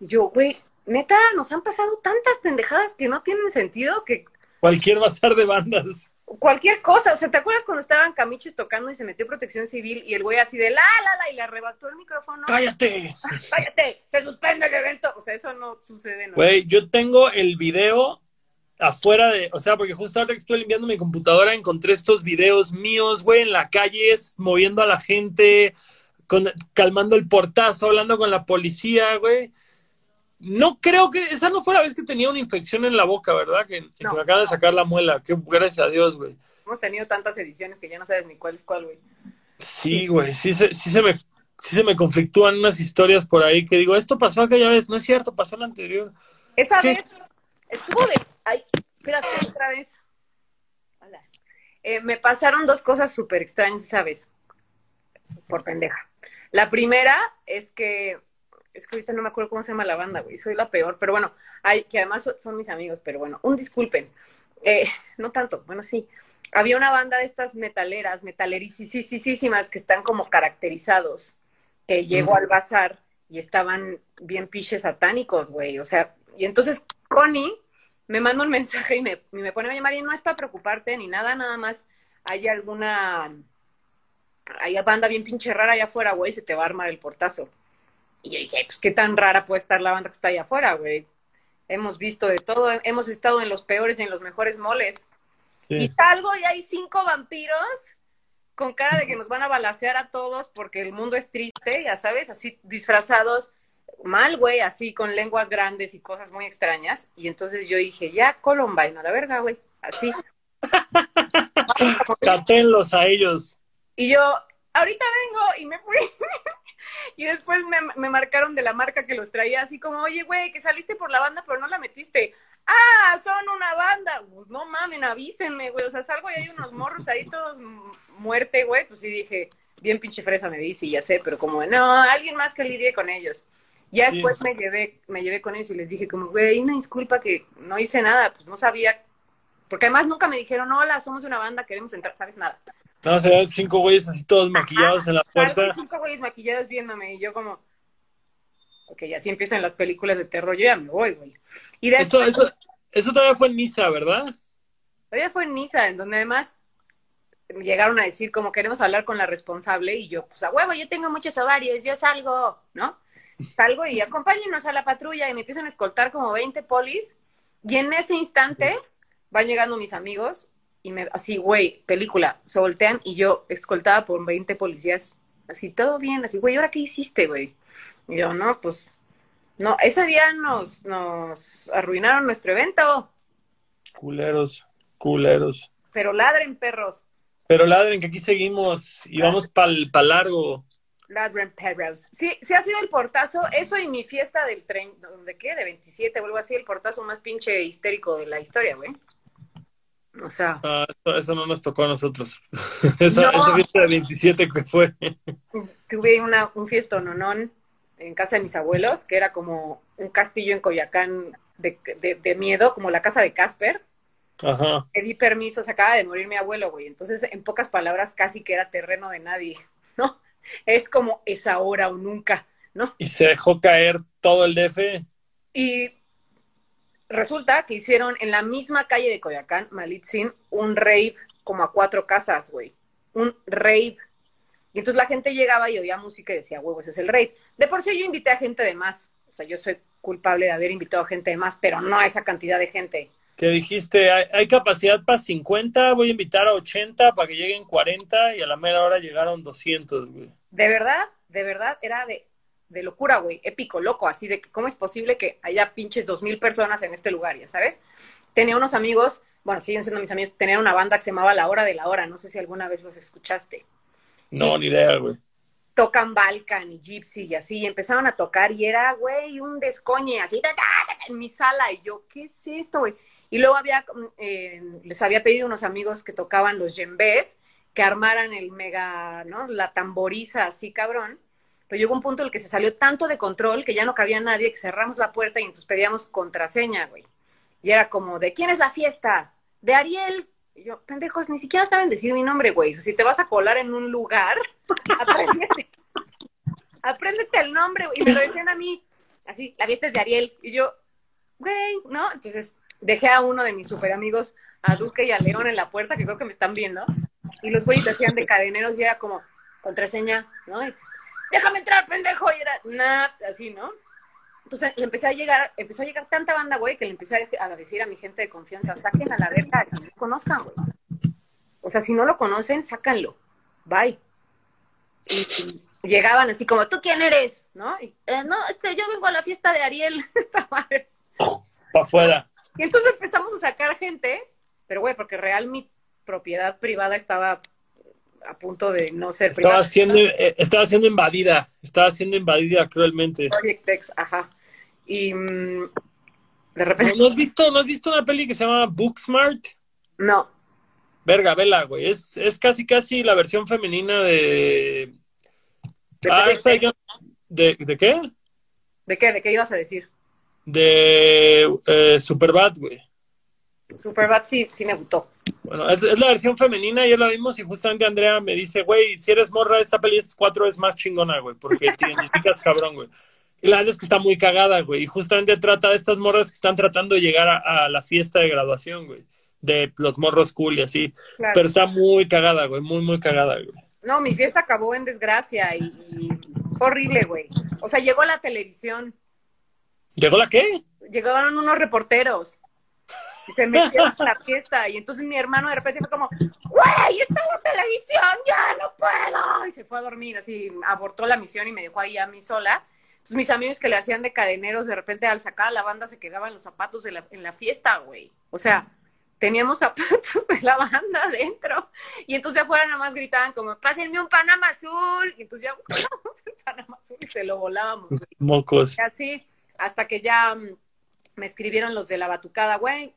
Y yo, güey, neta, nos han pasado tantas pendejadas que no tienen sentido que... Cualquier bazar de bandas cualquier cosa. O sea, ¿te acuerdas cuando estaban Camiches tocando y se metió protección civil y el güey así de la, la, la, y le arrebató el micrófono? ¡Cállate! ¡Cállate! ¡Se suspende el evento! O sea, eso no sucede. ¿no? Güey, yo tengo el video afuera de, o sea, porque justo ahora que estoy limpiando mi computadora encontré estos videos míos, güey, en la calle, moviendo a la gente, con, calmando el portazo, hablando con la policía, güey. No creo que esa no fue la vez que tenía una infección en la boca, ¿verdad? Que, me acaban de sacar la muela. Que gracias a Dios, güey. Hemos tenido tantas ediciones que ya no sabes ni cuál es cuál, güey. Sí, güey, sí se, sí se me sí se me conflictúan unas historias por ahí que digo, esto pasó aquella vez, no es cierto, pasó la anterior. Esa vez estuvo de ay, espérate otra vez. Hola. Eh, me pasaron dos cosas súper extrañas esa vez. Por pendeja. La primera es que, es que ahorita no me acuerdo cómo se llama la banda, güey, soy la peor, pero bueno, hay, que además son, mis amigos, pero bueno, un disculpen. Eh, no tanto, bueno, sí. Había una banda de estas metaleras, metalerísimas, que están como caracterizados, que llegó al bazar y estaban bien piches satánicos, güey. O sea, y entonces Connie me manda un mensaje y me, me pone, oye, no es para preocuparte ni nada, nada más hay alguna, hay banda bien pinche rara allá afuera, güey, se te va a armar el portazo. Y yo dije, pues qué tan rara puede estar la banda que está allá afuera, güey. Hemos visto de todo, hemos estado en los peores y en los mejores moles. Y salgo y hay cinco vampiros con cara de que nos van a balasear a todos porque el mundo es triste, ya sabes, así disfrazados mal, güey, así con lenguas grandes y cosas muy extrañas. Y entonces yo dije, ya, Columbine, a la verga, güey, así. Catenlos a ellos. Y yo, ahorita vengo y me fui. y después me, me, marcaron de la marca que los traía, así como, oye, güey, que saliste por la banda, pero no la metiste. Ah, son una banda. Pues, no mamen, avísenme, güey. O sea, salgo y hay unos morros ahí todos muerte, güey. Pues sí dije, bien pinche fresa me dice, ya sé, pero como, no, alguien más que lidie con ellos. Ya después me llevé, me llevé con ellos y les dije como, güey, una disculpa que no hice nada, pues no sabía, porque además nunca me dijeron, hola, somos una banda, queremos entrar, ¿sabes nada? No, o sea, cinco güeyes así todos maquillados en la puerta. Cinco güeyes maquillados viéndome y yo como, ok, así empiezan las películas de terror, yo ya me voy, güey. Y eso, eso, eso todavía fue en Niza, ¿verdad? Todavía fue en Niza, en donde además llegaron a decir como queremos hablar con la responsable y yo, pues a huevo, yo tengo muchos ovarios, yo salgo, ¿no? Salgo y acompáñenos a la patrulla y me empiezan a escoltar como 20 polis y en ese instante van llegando mis amigos y me, así, güey, película, se voltean y yo escoltada por 20 policías, así, todo bien, así, güey, ¿ahora qué hiciste, güey? Y yo, no, pues, no, ese día nos, nos arruinaron nuestro evento. Culeros, culeros. Pero ladren, perros. Pero ladren, que aquí seguimos y vamos pa'l pa largo. Ladren perros. Sí, sí ha sido el portazo, eso y mi fiesta del tren, ¿de qué? De 27, vuelvo así, el portazo más pinche histérico de la historia, güey. O sea. Ah, eso, no nos tocó a nosotros. esa, fiesta de 27 que fue. Tuve una, un fiesto nonón en casa de mis abuelos, que era como un castillo en Coyacán de, de, miedo, como la casa de Casper. Ajá. Pedí permiso, se acaba de morir mi abuelo, güey. Entonces, en pocas palabras, casi que era terreno de nadie, ¿no? Es como es ahora o nunca, ¿no? Y se dejó caer todo el DF. Y resulta que hicieron en la misma calle de Coyacán, Malitzin, un rave como a cuatro casas, güey. Un rave. Y entonces la gente llegaba y oía música y decía, huevo, ese es el rave. De por sí yo invité a gente de más. O sea, yo soy culpable de haber invitado a gente de más, pero no a esa cantidad de gente. Que dijiste, hay, capacidad para 50, voy a invitar a 80 para que lleguen 40 y a la mera hora llegaron 200, güey. De verdad, de verdad, era de, de locura, güey, épico, loco, así de que cómo es posible que haya pinches dos mil personas en este lugar, ya sabes. Tenía unos amigos, bueno, siguen siendo mis amigos, tenía una banda que se llamaba La Hora de la Hora, no sé si alguna vez los escuchaste. No, ni idea, güey. Tocan Balkan y Gypsy y así, y empezaron a tocar y era, güey, un descoñe, así, en mi sala, y yo, ¿qué es esto, güey? Y luego había, eh, les había pedido unos amigos que tocaban los djembes, que armaran el mega, ¿no? La tamboriza así, cabrón pero llegó un punto en el que se salió tanto de control que ya no cabía nadie, que cerramos la puerta y entonces pedíamos contraseña, güey. Y era como, ¿de quién es la fiesta? De Ariel. Y yo, pendejos, ni siquiera saben decir mi nombre, güey. Si te vas a colar en un lugar, apréndete. el nombre, güey. Y me lo decían a mí, así, la fiesta es de Ariel. Y yo, güey, ¿no? Entonces dejé a uno de mis super amigos, a Duque y a León en la puerta, que creo que me están viendo. Y los güeyes decían de cadeneros y era como, contraseña, ¿no? Déjame entrar, pendejo, y era, nada, así, ¿no? Entonces le empecé a llegar, empezó a llegar tanta banda, güey, que le empecé a decir a mi gente de confianza, saquen a la verga, que no conozcan, güey. O sea, si no lo conocen, sácanlo. Bye. Y, llegaban así como, ¿tú quién eres? ¿No? Y, eh, no, es que yo vengo a la fiesta de Ariel. Para afuera. Y entonces empezamos a sacar gente, pero güey, porque real mi propiedad privada estaba a punto de no ser estaba siendo eh, estaba siendo invadida estaba siendo invadida cruelmente Project X ajá y mm, de repente ¿No, has visto no has visto una peli que se llama Booksmart no verga vela güey es, es casi casi la versión femenina de Ah, esta yo- ¿De, ¿De qué? ¿De qué? ¿De qué ibas a decir? De eh, Superbad, güey. Superbad sí, sí me gustó. Bueno, es, es la versión femenina, ayer la vimos y justamente Andrea me dice, güey, si eres morra, esta peli es cuatro veces más chingona, güey, porque te identificas cabrón, güey. Y la verdad es que está muy cagada, güey, y justamente trata de estas morras que están tratando de llegar a, a la fiesta de graduación, güey, de los morros cool y así. Claro. Pero está muy cagada, güey, muy, muy cagada, güey. No, mi fiesta acabó en desgracia y, y horrible, güey. O sea, llegó la televisión, ¿Llegó la qué? llegaron unos reporteros y se metieron a la fiesta y entonces mi hermano de repente fue como, güey, está en la televisión, ya no puedo. Y se fue a dormir, así abortó la misión y me dejó ahí a mí sola. Entonces mis amigos que le hacían de cadeneros, de repente al sacar a la banda se quedaban los zapatos de la- en la fiesta, güey. O sea, teníamos zapatos de la banda adentro. Y entonces afuera nada más gritaban como, pásenme un Panamá azul. Y entonces ya buscábamos el Panamá azul y se lo volábamos. güey. Mocos. Y así, hasta que ya mm, me escribieron los de la batucada, güey.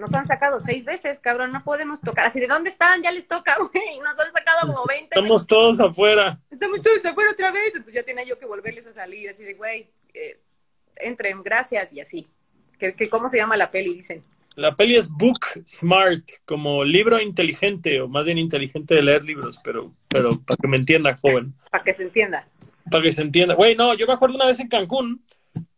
Nos han sacado seis veces, cabrón, no podemos tocar. Así, ¿de dónde están? Ya les toca, güey. Nos han sacado como 20 Estamos todos afuera. estamos todos afuera otra vez. Entonces ya tenía yo que volverles a salir, así de, güey, eh, entren, gracias, y así. ¿Que, que, ¿Cómo se llama la peli? Dicen. La peli es Book Smart, como libro inteligente, o más bien inteligente de leer libros, pero, pero para que me entienda, joven. Para que se entienda. Para que se entienda. Güey, no, yo me acuerdo una vez en Cancún,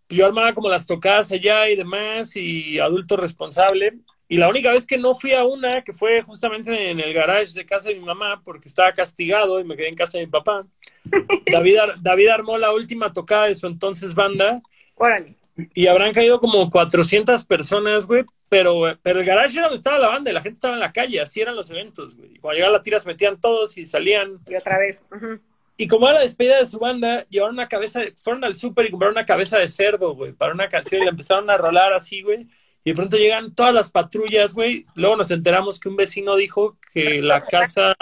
yo armaba como las tocadas allá y demás, y adulto responsable. Y la única vez que no fui a una, que fue justamente en el garage de casa de mi mamá, porque estaba castigado y me quedé en casa de mi papá. David, ar- David armó la última tocada de su entonces banda, Órale. y habrán caído como 400 personas, güey. Pero, pero el garage era donde estaba la banda y la gente estaba en la calle. Así eran los eventos, güey. Y Cuando llegaba la tira se metían todos y salían. Y otra vez. Y como era la despedida de su banda, llevaron una cabeza, de- fueron al súper y compraron una cabeza de cerdo, güey, para una canción y la empezaron a rolar así, güey. Y de pronto llegan todas las patrullas, güey. Luego nos enteramos que un vecino dijo que la casa,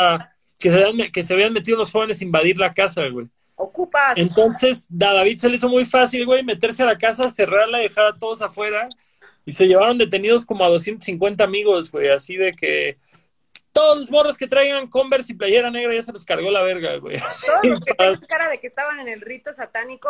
que se habían, que se habían metido los jóvenes a invadir la casa, güey. Ocupas. Entonces, a David se le hizo muy fácil, güey, meterse a la casa, cerrarla y dejar a todos afuera. Y se llevaron detenidos como a 250 amigos, güey, así de que todos los morros que traigan Converse y playera negra ya se los cargó la verga, güey. Todos los que tenían cara de que estaban en el rito satánico,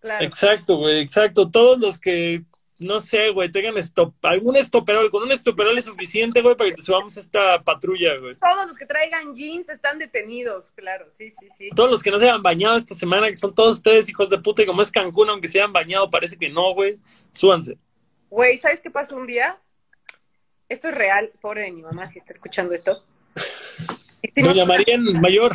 claro. Exacto, güey, exacto. Todos los que, no sé, güey, tengan stop, algún estoperol, con un estoperol es suficiente, güey, para que te subamos a esta patrulla, güey. Todos los que traigan jeans están detenidos, claro, sí, sí, sí. Todos los que no se hayan bañado esta semana, que son todos ustedes hijos de puta, y como es Cancún, aunque se hayan bañado, parece que no, güey, súbanse. Güey, ¿sabes qué pasó un día? Esto es real, pobre de mi mamá, si está escuchando esto. Doña María Mayor.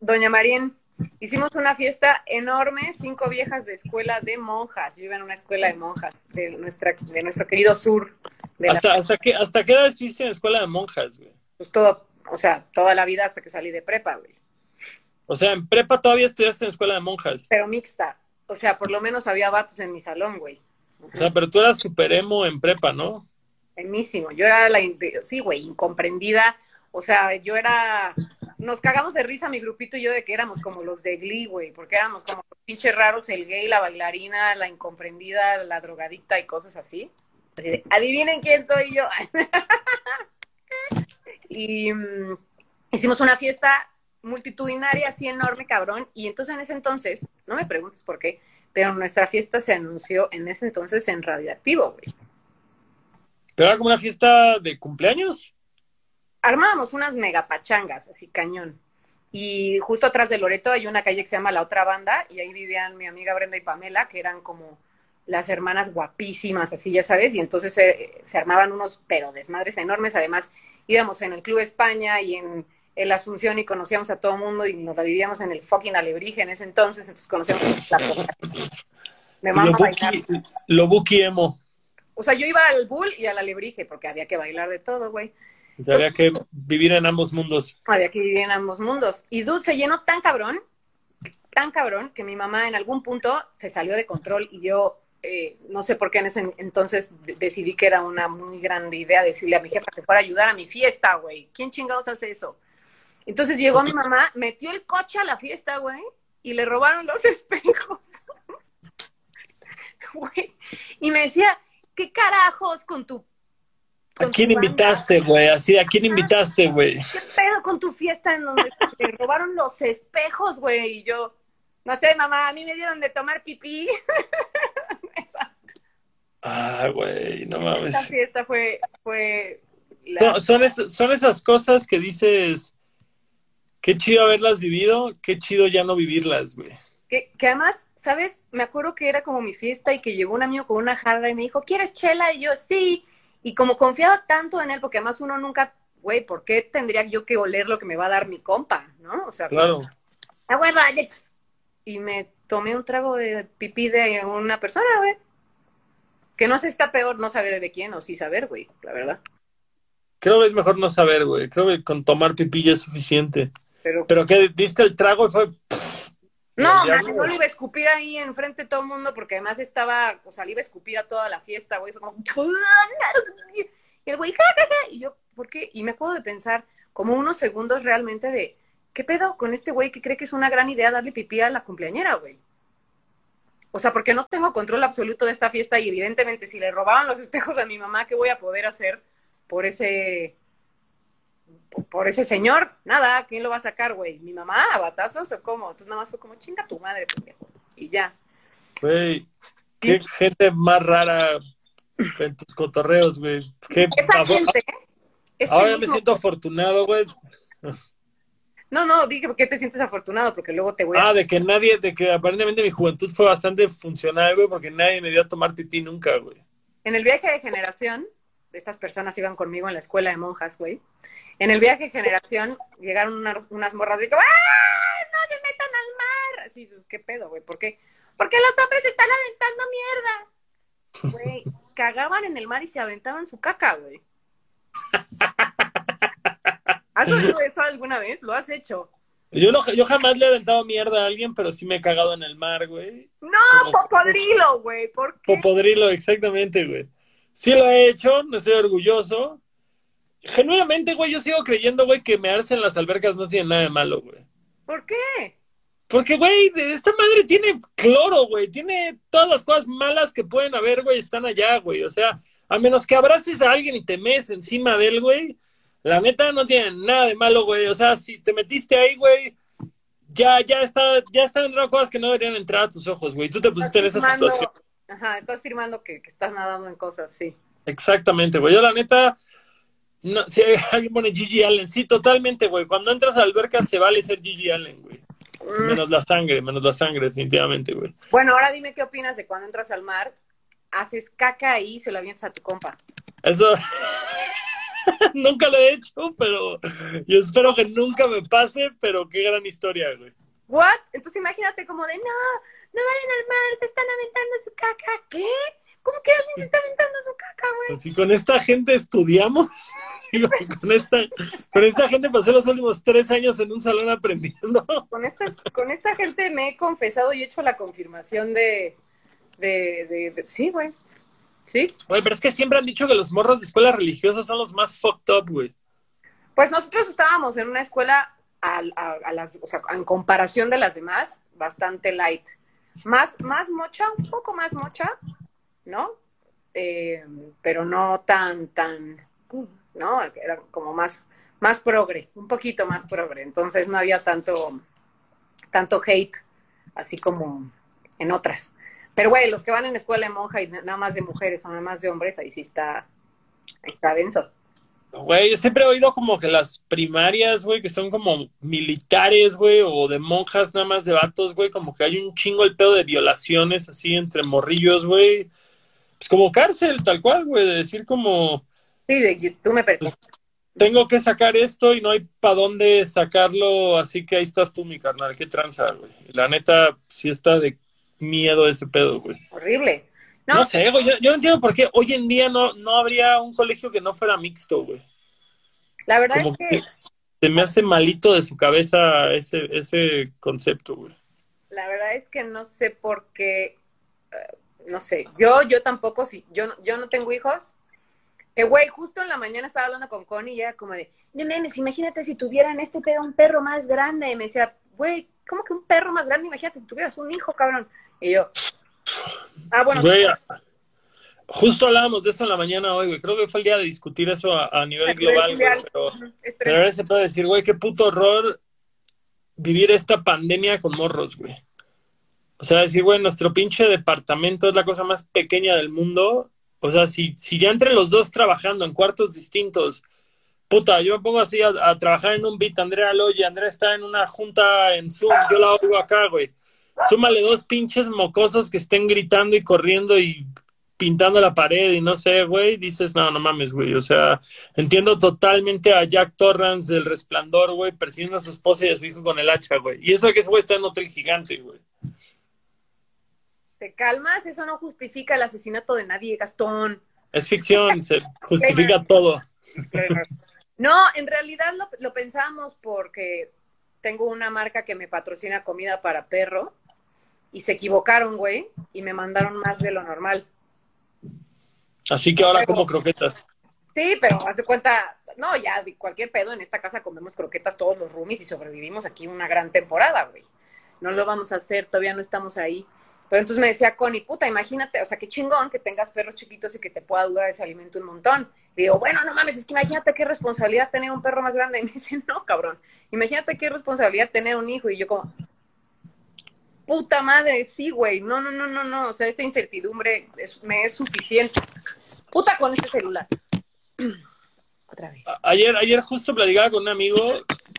Doña Marien, hicimos una fiesta enorme, cinco viejas de escuela de monjas. Yo iba en una escuela de monjas de, nuestra, de nuestro querido sur. De la- ¿Hasta, hasta, qué, ¿Hasta qué edad estuviste en la escuela de monjas, güey? pues todo, o sea, toda la vida hasta que salí de prepa, güey. O sea, en prepa todavía estudiaste en escuela de monjas. Pero mixta. O sea, por lo menos había vatos en mi salón, güey. O sea, pero tú eras super emo en prepa, ¿no? Buenísimo. Yo era la, sí, güey, incomprendida. O sea, yo era, nos cagamos de risa mi grupito y yo de que éramos como los de Glee, güey, porque éramos como los raros, el gay, la bailarina, la incomprendida, la drogadicta y cosas así. Adivinen quién soy yo. y mm, hicimos una fiesta multitudinaria así enorme, cabrón. Y entonces en ese entonces, no me preguntes por qué, pero nuestra fiesta se anunció en ese entonces en Radioactivo, güey. Pero era como una fiesta de cumpleaños. Armábamos unas megapachangas, así cañón. Y justo atrás de Loreto hay una calle que se llama La Otra Banda, y ahí vivían mi amiga Brenda y Pamela, que eran como las hermanas guapísimas, así ya sabes, y entonces se armaban unos, pero desmadres enormes. Además, íbamos en el Club España y en el Asunción y conocíamos a todo mundo y nos la vivíamos en el fucking Alebrije en ese entonces, entonces conocíamos la Me Lo buki, lo buki emo. O sea, yo iba al Bull y al Alebrije porque había que bailar de todo, güey. Había que vivir en ambos mundos. Había que vivir en ambos mundos. Y Dude se llenó tan cabrón, tan cabrón, que mi mamá en algún punto se salió de control y yo eh, no sé por qué en ese entonces de- decidí que era una muy grande idea decirle a mi jefa que fuera a ayudar a mi fiesta, güey. ¿Quién chingados hace eso? Entonces llegó mi mamá, metió el coche a la fiesta, güey, y le robaron los espejos. Güey. Y me decía, ¿qué carajos con tu... ¿A quién invitaste, güey? Así, ¿a quién invitaste, güey? ¿qué pedo con tu fiesta en donde te robaron los espejos, güey? Y yo, No sé, mamá, a mí me dieron de tomar pipí. Ah, güey, no mames. Esa fiesta fue, fue la... son, son esas cosas que dices, qué chido haberlas vivido, qué chido ya no vivirlas, güey. Que, que, además, ¿sabes? Me acuerdo que era como mi fiesta y que llegó un amigo con una jarra y me dijo, ¿quieres chela? Y yo, sí. Y como confiaba tanto en él, porque además uno nunca, güey, ¿por qué tendría yo que oler lo que me va a dar mi compa? ¿No? O sea, claro. Ah, güey, Alex. Y me tomé un trago de pipí de una persona, güey. Que no sé, está peor no saber de quién o sí saber, güey, la verdad. Creo que es mejor no saber, güey. Creo que con tomar pipí ya es suficiente. Pero, Pero que diste el trago y fue... No, no lo iba a escupir ahí enfrente de todo el mundo porque además estaba, o sea, le iba a escupir a toda la fiesta, güey. Fue como... Y el güey, Y yo, ¿por qué? Y me acuerdo de pensar como unos segundos realmente de, ¿qué pedo con este güey que cree que es una gran idea darle pipí a la cumpleañera, güey? O sea, porque no tengo control absoluto de esta fiesta y evidentemente si le robaban los espejos a mi mamá, ¿qué voy a poder hacer por ese por ese señor? Nada, ¿quién lo va a sacar, güey? ¿Mi mamá a batazos o cómo? Entonces nada más fue como, chinga tu madre, pendejo. Y ya. Güey, qué gente más rara en tus cotorreos, güey. Esa gente, Ahora me siento afortunado, güey. No, no, dije que te sientes afortunado porque luego te voy a... Ah, de que nadie, de que aparentemente mi juventud fue bastante funcional, güey, porque nadie me dio a tomar pipí nunca, güey. En el viaje de generación, estas personas iban conmigo en la escuela de monjas, güey. En el viaje de generación llegaron unas morras y digo, ¡ah! ¡No se metan al mar! Así, ¿qué pedo, güey? ¿Por qué? Porque los hombres están aventando mierda. Güey, cagaban en el mar y se aventaban su caca, güey. ¿Has oído eso alguna vez? ¿Lo has hecho? Yo, no, yo jamás le he aventado mierda a alguien, pero sí me he cagado en el mar, güey. No, popodrilo, güey. ¿Por qué? Popodrilo, exactamente, güey. Sí lo he hecho, no estoy orgulloso. Genuinamente, güey, yo sigo creyendo, güey, que mearse en las albercas no tiene nada de malo, güey. ¿Por qué? Porque, güey, esta madre tiene cloro, güey. Tiene todas las cosas malas que pueden haber, güey, están allá, güey. O sea, a menos que abraces a alguien y te mes encima de él, güey, la neta no tiene nada de malo, güey. O sea, si te metiste ahí, güey, ya, ya está, ya están entrando cosas que no deberían entrar a tus ojos, güey. Tú te pusiste en esa situación. Ajá, estás firmando que, estás nadando en cosas, sí. Exactamente, güey. Yo la neta, no, si alguien pone Gigi Allen, sí, totalmente, güey. Cuando entras a la alberca se vale ser Gigi Allen, güey. Mm. Menos la sangre, menos la sangre, definitivamente, güey. Bueno, ahora dime qué opinas de cuando entras al mar, haces caca y se lo avientas a tu compa. Eso, nunca lo he hecho, pero yo espero que nunca me pase, pero qué gran historia, güey. ¿What? Entonces imagínate como de, no, no vayan al mar, se están aventando su caca. ¿Qué? ¿Cómo que alguien se está aventando su caca, güey? Pues si con esta gente estudiamos, con, esta, con esta gente pasé los últimos tres años en un salón aprendiendo. Con esta, con esta gente me he confesado y he hecho la confirmación de, de, de sí, güey. Sí. Güey, pero es que siempre han dicho que los morros de escuelas religiosas son los más fucked up, güey. Pues nosotros estábamos en una escuela, a, las, o sea, en comparación de las demás, bastante light. Más, más mocha, un poco más mocha, ¿no? Eh, pero no tan, tan, ¿no? Era como más, más progre, un poquito más progre. Entonces no había tanto, tanto hate, así como en otras. Pero, güey, los que van en escuela de monja y nada más de mujeres o nada más de hombres, ahí sí está, ahí está denso. Güey, yo siempre he oído como que las primarias, güey, que son como militares, güey, o de monjas nada más de vatos, güey, como que hay un chingo el pedo de violaciones así entre morrillos, güey. Pues como cárcel, tal cual, güey, de decir como... Sí, de, tú me pues, tengo que sacar esto y no hay para dónde sacarlo, así que ahí estás tú, mi carnal, qué tranza, güey. La neta, sí está de miedo ese pedo, güey. Horrible. No, sé, güey, yo, no entiendo por qué hoy en día no, no habría un colegio que no fuera mixto, güey. La verdad es que... Se me hace malito de su cabeza ese, ese concepto, güey. La verdad es que no sé por qué, eh, no sé, yo, yo tampoco, si, yo, yo no tengo hijos, que güey, justo en la mañana estaba hablando con Connie y era como de, no memes, imagínate si tuvieran este pedo un perro más grande, y me decía, güey, ¿cómo que un perro más grande? Imagínate si tuvieras un hijo, cabrón. Y yo, ah, bueno. justo hablábamos de eso en la mañana hoy, güey. Creo que fue el día de discutir eso a, nivel global, güey. Pero, pero ahora se puede decir, güey, qué puto horror vivir esta pandemia con morros, güey. O sea, decir, güey, nuestro pinche departamento es la cosa más pequeña del mundo. O sea, si, si ya entre los dos trabajando en cuartos distintos, puta, yo me pongo así a, trabajar en un beat, Andrea Loye, Andrea está en una junta en Zoom, yo la oigo acá, güey. Súmale dos pinches mocosos que estén gritando y corriendo y pintando la pared y no sé, güey, dices, no, no mames, güey. O sea, entiendo totalmente a Jack Torrance del Resplandor, güey, persiguiendo a su esposa y a su hijo con el hacha, güey. Y eso que ese güey está en hotel gigante, güey. ¿Te calmas? Eso no justifica el asesinato de nadie, Gastón. Es ficción, se justifica todo. No, en realidad lo, lo pensamos porque tengo una marca que me patrocina comida para perro y se equivocaron, güey, y me mandaron más de lo normal. Así que ahora como croquetas. Sí, pero haz de cuenta, no, ya cualquier pedo en esta casa comemos croquetas todos los roomies y sobrevivimos aquí una gran temporada, güey. No lo vamos a hacer, todavía no estamos ahí. Pero entonces me decía Connie, puta, imagínate, o sea, qué chingón que tengas perros chiquitos y que te pueda durar ese alimento un montón. Y digo, bueno, no mames, es que imagínate qué responsabilidad tener un perro más grande. Y me dice, no, cabrón, imagínate qué responsabilidad tener un hijo. Y yo como, puta madre, sí, güey, no, no, no, no, no, o sea, esta incertidumbre me es suficiente. Puta con este celular. Otra vez. Ayer, ayer justo platicaba con un amigo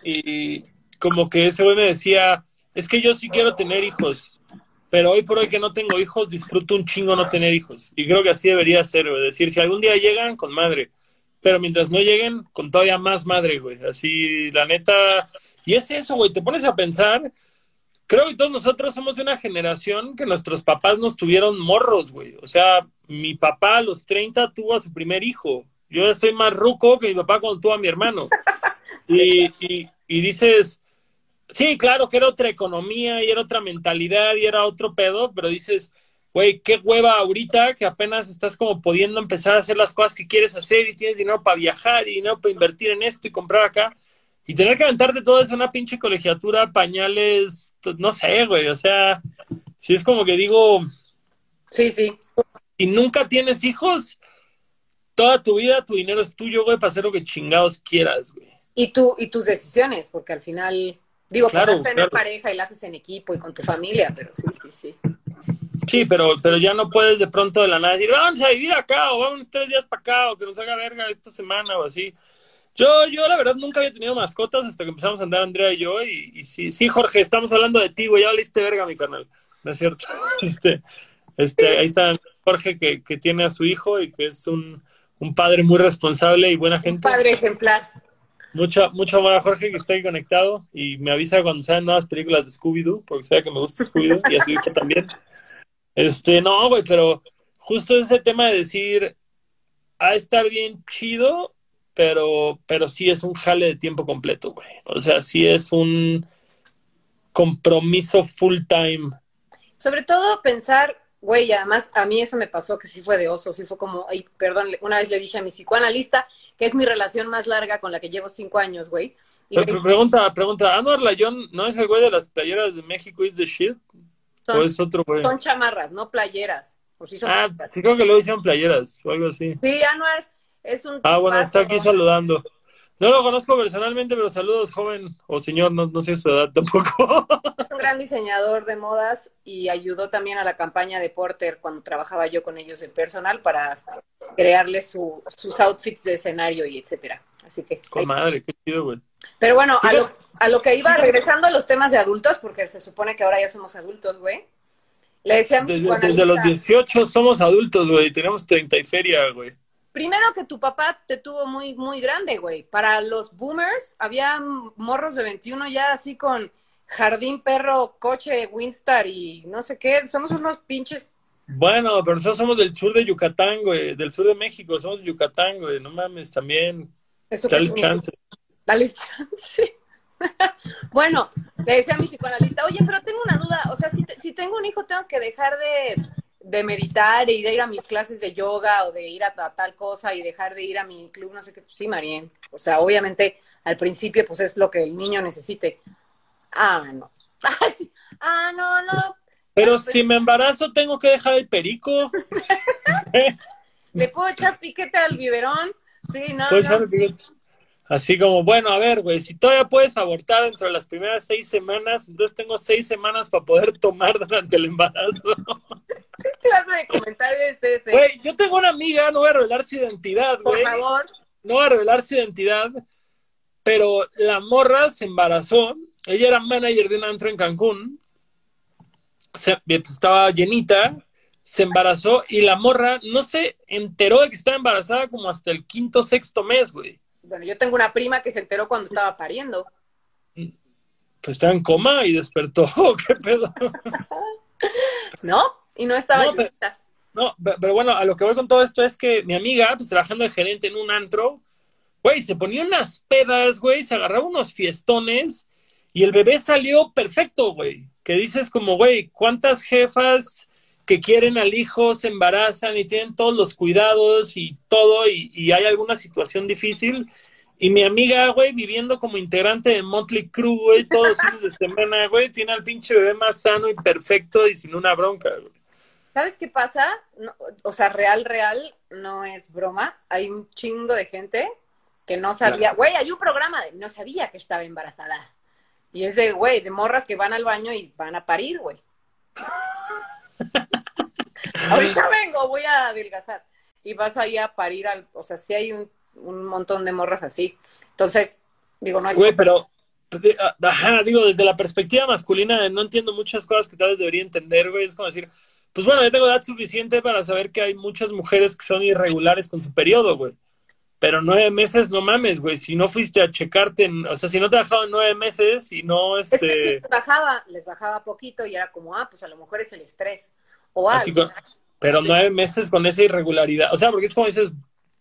y como que ese güey me decía, es que yo sí quiero tener hijos, pero hoy por hoy que no tengo hijos, disfruto un chingo no tener hijos. Y creo que así debería ser, güey. Decir, si algún día llegan, con madre. Pero mientras no lleguen, con todavía más madre, güey. Así, la neta. Y es eso, güey. Te pones a pensar creo que todos nosotros somos de una generación que nuestros papás nos tuvieron morros, güey. O sea, mi papá a los 30 tuvo a su primer hijo. Yo soy más ruco que mi papá cuando tuvo a mi hermano. Y, y, y dices, sí, claro que era otra economía y era otra mentalidad y era otro pedo, pero dices, güey, qué hueva ahorita que apenas estás como pudiendo empezar a hacer las cosas que quieres hacer y tienes dinero para viajar y dinero para invertir en esto y comprar acá. Y tener que aventarte todo eso una pinche colegiatura, pañales, no sé, güey, o sea, si es como que digo... Sí, sí. Si nunca tienes hijos, toda tu vida tu dinero es tuyo, güey, para hacer lo que chingados quieras, güey. Y, tú, y tus decisiones, porque al final, digo, claro, tener pareja y la haces en equipo y con tu familia, pero sí, sí, sí. Sí, pero, pero ya no puedes de pronto de la nada decir, vamos a vivir acá, o vamos tres días para acá, o que nos haga verga esta semana, o así. Yo, yo la verdad nunca había tenido mascotas hasta que empezamos a andar Andrea y yo. Y, sí, sí, Jorge, estamos hablando de ti, güey. Ya valiste verga mi canal. No es cierto. Este, este, ahí está Jorge que, que tiene a su hijo y que es un, un padre muy responsable y buena gente. Un padre ejemplar. Mucho, mucho amor a Jorge que está ahí conectado y me avisa cuando sean nuevas películas de Scooby-Doo, porque sabe que me gusta Scooby-Doo y a su hijo también. Este, no, güey, pero justo ese tema de decir, a estar bien chido pero, pero sí es un jale de tiempo completo, güey. O sea, sí es un compromiso full time. Sobre todo pensar, güey, además a mí eso me pasó que sí fue de oso, sí fue como, ay, perdón, una vez le dije a mi psicoanalista que es mi relación más larga con la que llevo cinco años, güey. pregunta, pregunta, ¿Anuar Layón no es el güey de las playeras de México is the shit? ¿O es otro güey? Son chamarras, no playeras. ah, sí creo que lo hicieron playeras o algo así. Sí, Anuar, es un ah, bueno, está aquí saludando. No lo conozco personalmente, pero saludos, joven o señor, no, no sé su edad tampoco. Es un gran diseñador de modas y ayudó también a la campaña de Porter cuando trabajaba yo con ellos en personal para crearles sus outfits de escenario y etcétera. Así que. Con madre, qué chido, güey. Pero bueno, a lo, a lo que iba, regresando a los temas de adultos, porque se supone que ahora ya somos adultos, güey. Le decíamos. Desde, desde los 18 somos adultos, güey. Tenemos 30 y feria, güey. Primero que tu papá te tuvo muy, muy grande, güey. Para los boomers había morros de 21 ya así con jardín, perro, coche, Winstar y no sé qué. Somos unos pinches. Bueno, pero nosotros somos del sur de Yucatán, güey. Del sur de México, somos de Yucatán, güey. No mames, también. Eso Dale chance. Dale chance. bueno, le decía a mi psicoanalista, oye, pero tengo una duda. O sea, si, si tengo un hijo, tengo que dejar de de meditar y de ir a mis clases de yoga o de ir a, tal cosa y dejar de ir a mi club, no sé qué, pues sí, Marien. O sea, obviamente al principio pues es lo que el niño necesite. Ah, no. Ah, sí. ah no, no. Pero si me embarazo tengo que dejar el perico. ¿Le puedo echar piquete al biberón? Sí, no. Así como, bueno, a ver, güey, si todavía puedes abortar dentro de las primeras seis semanas, entonces tengo seis semanas para poder tomar durante el embarazo. ¿Qué clase de comentario es ese? Güey, yo tengo una amiga, no voy a revelar su identidad, güey. Por favor. No voy a revelar su identidad, pero la morra se embarazó. Ella era manager de un antro en Cancún. Se, estaba llenita, se embarazó y la morra no se enteró de que estaba embarazada como hasta el quinto, sexto mes, güey. Bueno, yo tengo una prima que se enteró cuando estaba pariendo. Pues estaba en coma y despertó, ¿qué pedo? ¿No? Y no estaba no, pero, no, pero bueno, a lo que voy con todo esto es que mi amiga, pues trabajando de gerente en un antro, güey, se ponía unas pedas, güey, se agarraba unos fiestones y el bebé salió perfecto, güey. Que dices como, güey, ¿cuántas jefas que quieren al hijo se embarazan y tienen todos los cuidados y todo y, y hay alguna situación difícil? Y mi amiga, güey, viviendo como integrante de Motley Crue, güey, todos los fines de semana, güey, tiene al pinche bebé más sano y perfecto y sin una bronca, güey. ¿Sabes qué pasa? No, o sea, real, real, no es broma. Hay un chingo de gente que no sabía, güey, hay un programa de no sabía que estaba embarazada. Y es de, güey, de morras que van al baño y van a parir, güey. Ahorita vengo, voy a adelgazar. Y vas ahí a parir al, o sea, sí hay un, un montón de morras así. Entonces, digo, no es... Güey, pero, ajá, digo, desde la perspectiva masculina, no entiendo muchas cosas que tal vez debería entender, güey. Es como decir, pues bueno, yo tengo edad suficiente para saber que hay muchas mujeres que son irregulares con su periodo, güey. Pero nueve meses, no mames, güey. Si no fuiste a checarte, o sea, si no te bajaban nueve meses y no, este... Es que les bajaba, les bajaba poquito y era como, ah, pues a lo mejor es el estrés. O algo. Con, pero nueve meses con esa irregularidad. O sea, porque es como dices,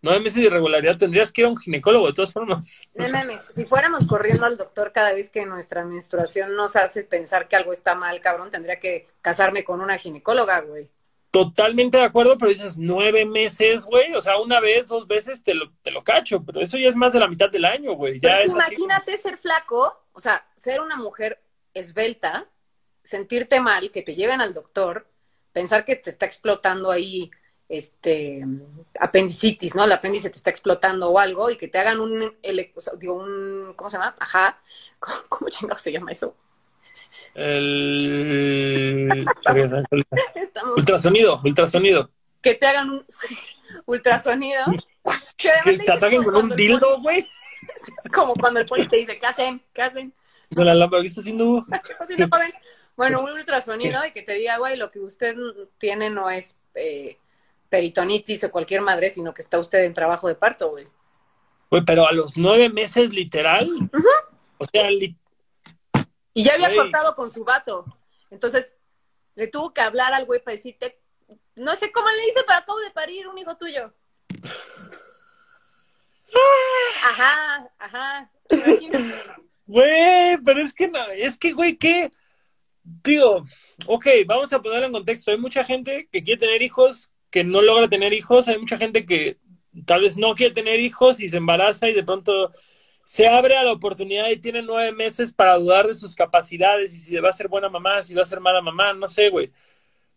nueve meses de irregularidad, tendrías que ir a un ginecólogo de todas formas. No mames, si fuéramos corriendo al doctor cada vez que nuestra menstruación nos hace pensar que algo está mal, cabrón, tendría que casarme con una ginecóloga, güey. Totalmente de acuerdo, pero dices nueve meses, güey. O sea, una vez, dos veces te lo, te lo cacho, pero eso ya es más de la mitad del año, güey. Ya es imagínate así. ser flaco, o sea, ser una mujer esbelta, sentirte mal, que te lleven al doctor, pensar que te está explotando ahí este apendicitis, ¿no? El apéndice te está explotando o algo y que te hagan un, digo, un ¿cómo se llama? Ajá, ¿cómo, cómo chingado se llama eso? El ultrasonido, ultrasonido. Que te hagan un ultrasonido. Que te ataquen con un dildo, güey. Es como cuando el poli te dice, ¿qué hacen? ¿Qué hacen? Con la lámpara, ¿qué está haciendo? bueno, un ultrasonido y que te diga, güey, lo que usted tiene no es eh, peritonitis o cualquier madre, sino que está usted en trabajo de parto, güey. Güey, pero a los nueve meses, literal. Uh -huh. O sea, li y ya había cortado con su vato. Entonces, le tuvo que hablar al güey para decirte, no sé cómo le dice, pero acabo de parir un hijo tuyo. Ajá, ajá. Güey, pero es que no, es que, güey, ¿qué? Digo, ok, vamos a ponerlo en contexto. Hay mucha gente que quiere tener hijos, que no logra tener hijos. Hay mucha gente que tal vez no quiere tener hijos y se embaraza y de pronto se abre a la oportunidad y tiene nueve meses para dudar de sus capacidades y si va a ser buena mamá, si va a ser mala mamá, no sé, güey.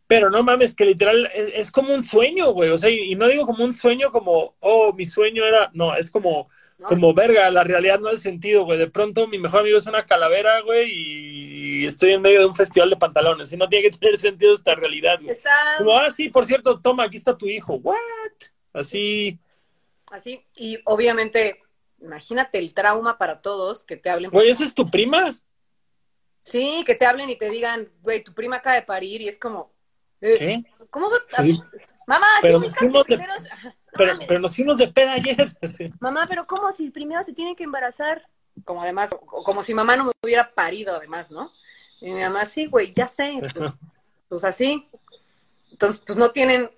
Pero no mames, que literal es, es como un sueño, güey. O sea, y, y, no digo como un sueño como, oh, mi sueño era. No, es como, no. como verga, la realidad no hace sentido, güey. De pronto mi mejor amigo es una calavera, güey, y estoy en medio de un festival de pantalones. Y no tiene que tener sentido esta realidad, güey. Está... Como, ah, sí, por cierto, toma, aquí está tu hijo. ¿What? Así. Así, y obviamente imagínate el trauma para todos que te hablen. Güey, ¿esa es tu prima? Sí, que te hablen y te digan, güey, tu prima acaba de parir y es como. Eh, ¿Qué? ¿Cómo? Sí. Mamá, pero, nos fuimos de, primero... no, pero, pero, nos fuimos de peda ayer. Sí. Mamá, pero ¿cómo si primero se tiene que embarazar? Como además, como si mamá no me hubiera parido, además, ¿no? Y mi mamá, sí, güey, ya sé. Pues, pues así. Entonces, pues no tienen.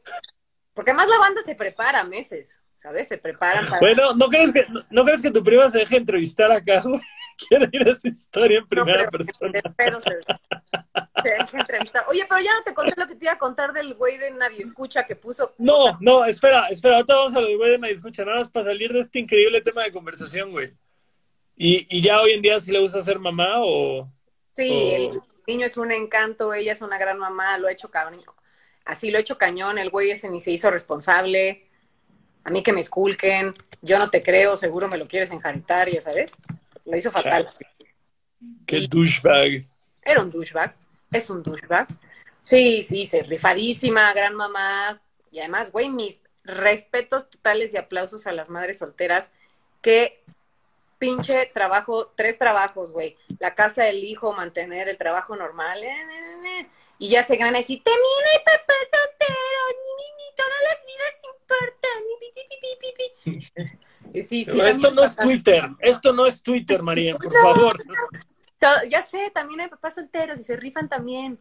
Porque además la banda se prepara meses. ¿Sabes? Se preparan para... Bueno, ¿no crees que, no, no crees que tu prima se deje entrevistar acá? Quiero ir a esa historia en primera no, persona. Pero se, se deje entrevistar. Oye, pero ya no te conté lo que te iba a contar del güey de Nadie Escucha que puso... No, no, espera, espera, ahorita vamos a lo del güey de Nadie Escucha, nada más para salir de este increíble tema de conversación, güey. ¿Y, y ya hoy en día sí le gusta ser mamá o...? Sí, o... el niño es un encanto, ella es una gran mamá, lo ha hecho cabrón. Así lo ha hecho cañón, el güey ese ni se hizo responsable a mí que me esculquen, yo no te creo, seguro me lo quieres enjaritar, ya sabes. Lo hizo fatal. Qué douchebag. Era un douchebag, es un douchebag. Sí, sí, se rifadísima, gran mamá. Y además, güey, mis respetos totales y aplausos a las madres solteras que pinche trabajo, tres trabajos, güey. La casa del hijo, mantener el trabajo normal. Eh, eh, eh, y ya se gana a decir, también hay papá soltero, ni, ni, todas las vidas importan. Ni, sí, sí, esto no es Twitter, esto no es Twitter, María, por favor. ya sé, también hay papás solteros y se rifan también.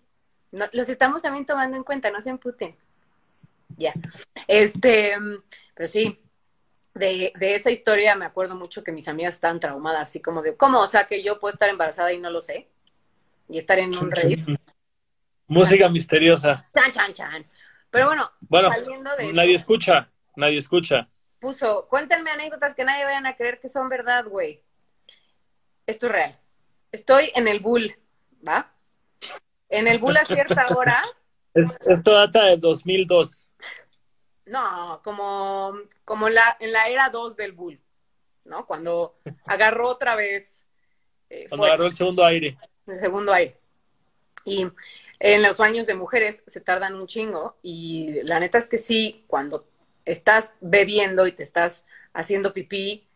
los estamos también tomando en cuenta, no se emputen. Ya. Este, pero sí, de, de, esa historia me acuerdo mucho que mis amigas estaban traumadas, así como de, ¿cómo? O sea, que yo puedo estar embarazada y no lo sé. Y estar en un rey. Música misteriosa. Chan, chan, chan. Pero bueno, bueno saliendo de nadie escucha, nadie escucha. Puso, cuéntenme anécdotas que nadie vayan a creer que son verdad, güey. Esto es real. Estoy en el bull, ¿va? En el bull a cierta hora. esto data de 2002. No, como, como la, en la era 2 del bull, ¿no? Cuando agarró otra vez. Eh, Cuando agarró el segundo aire. El segundo aire. Y en los baños de mujeres se tardan un chingo y la neta es que sí, cuando estás bebiendo y te estás haciendo pipí,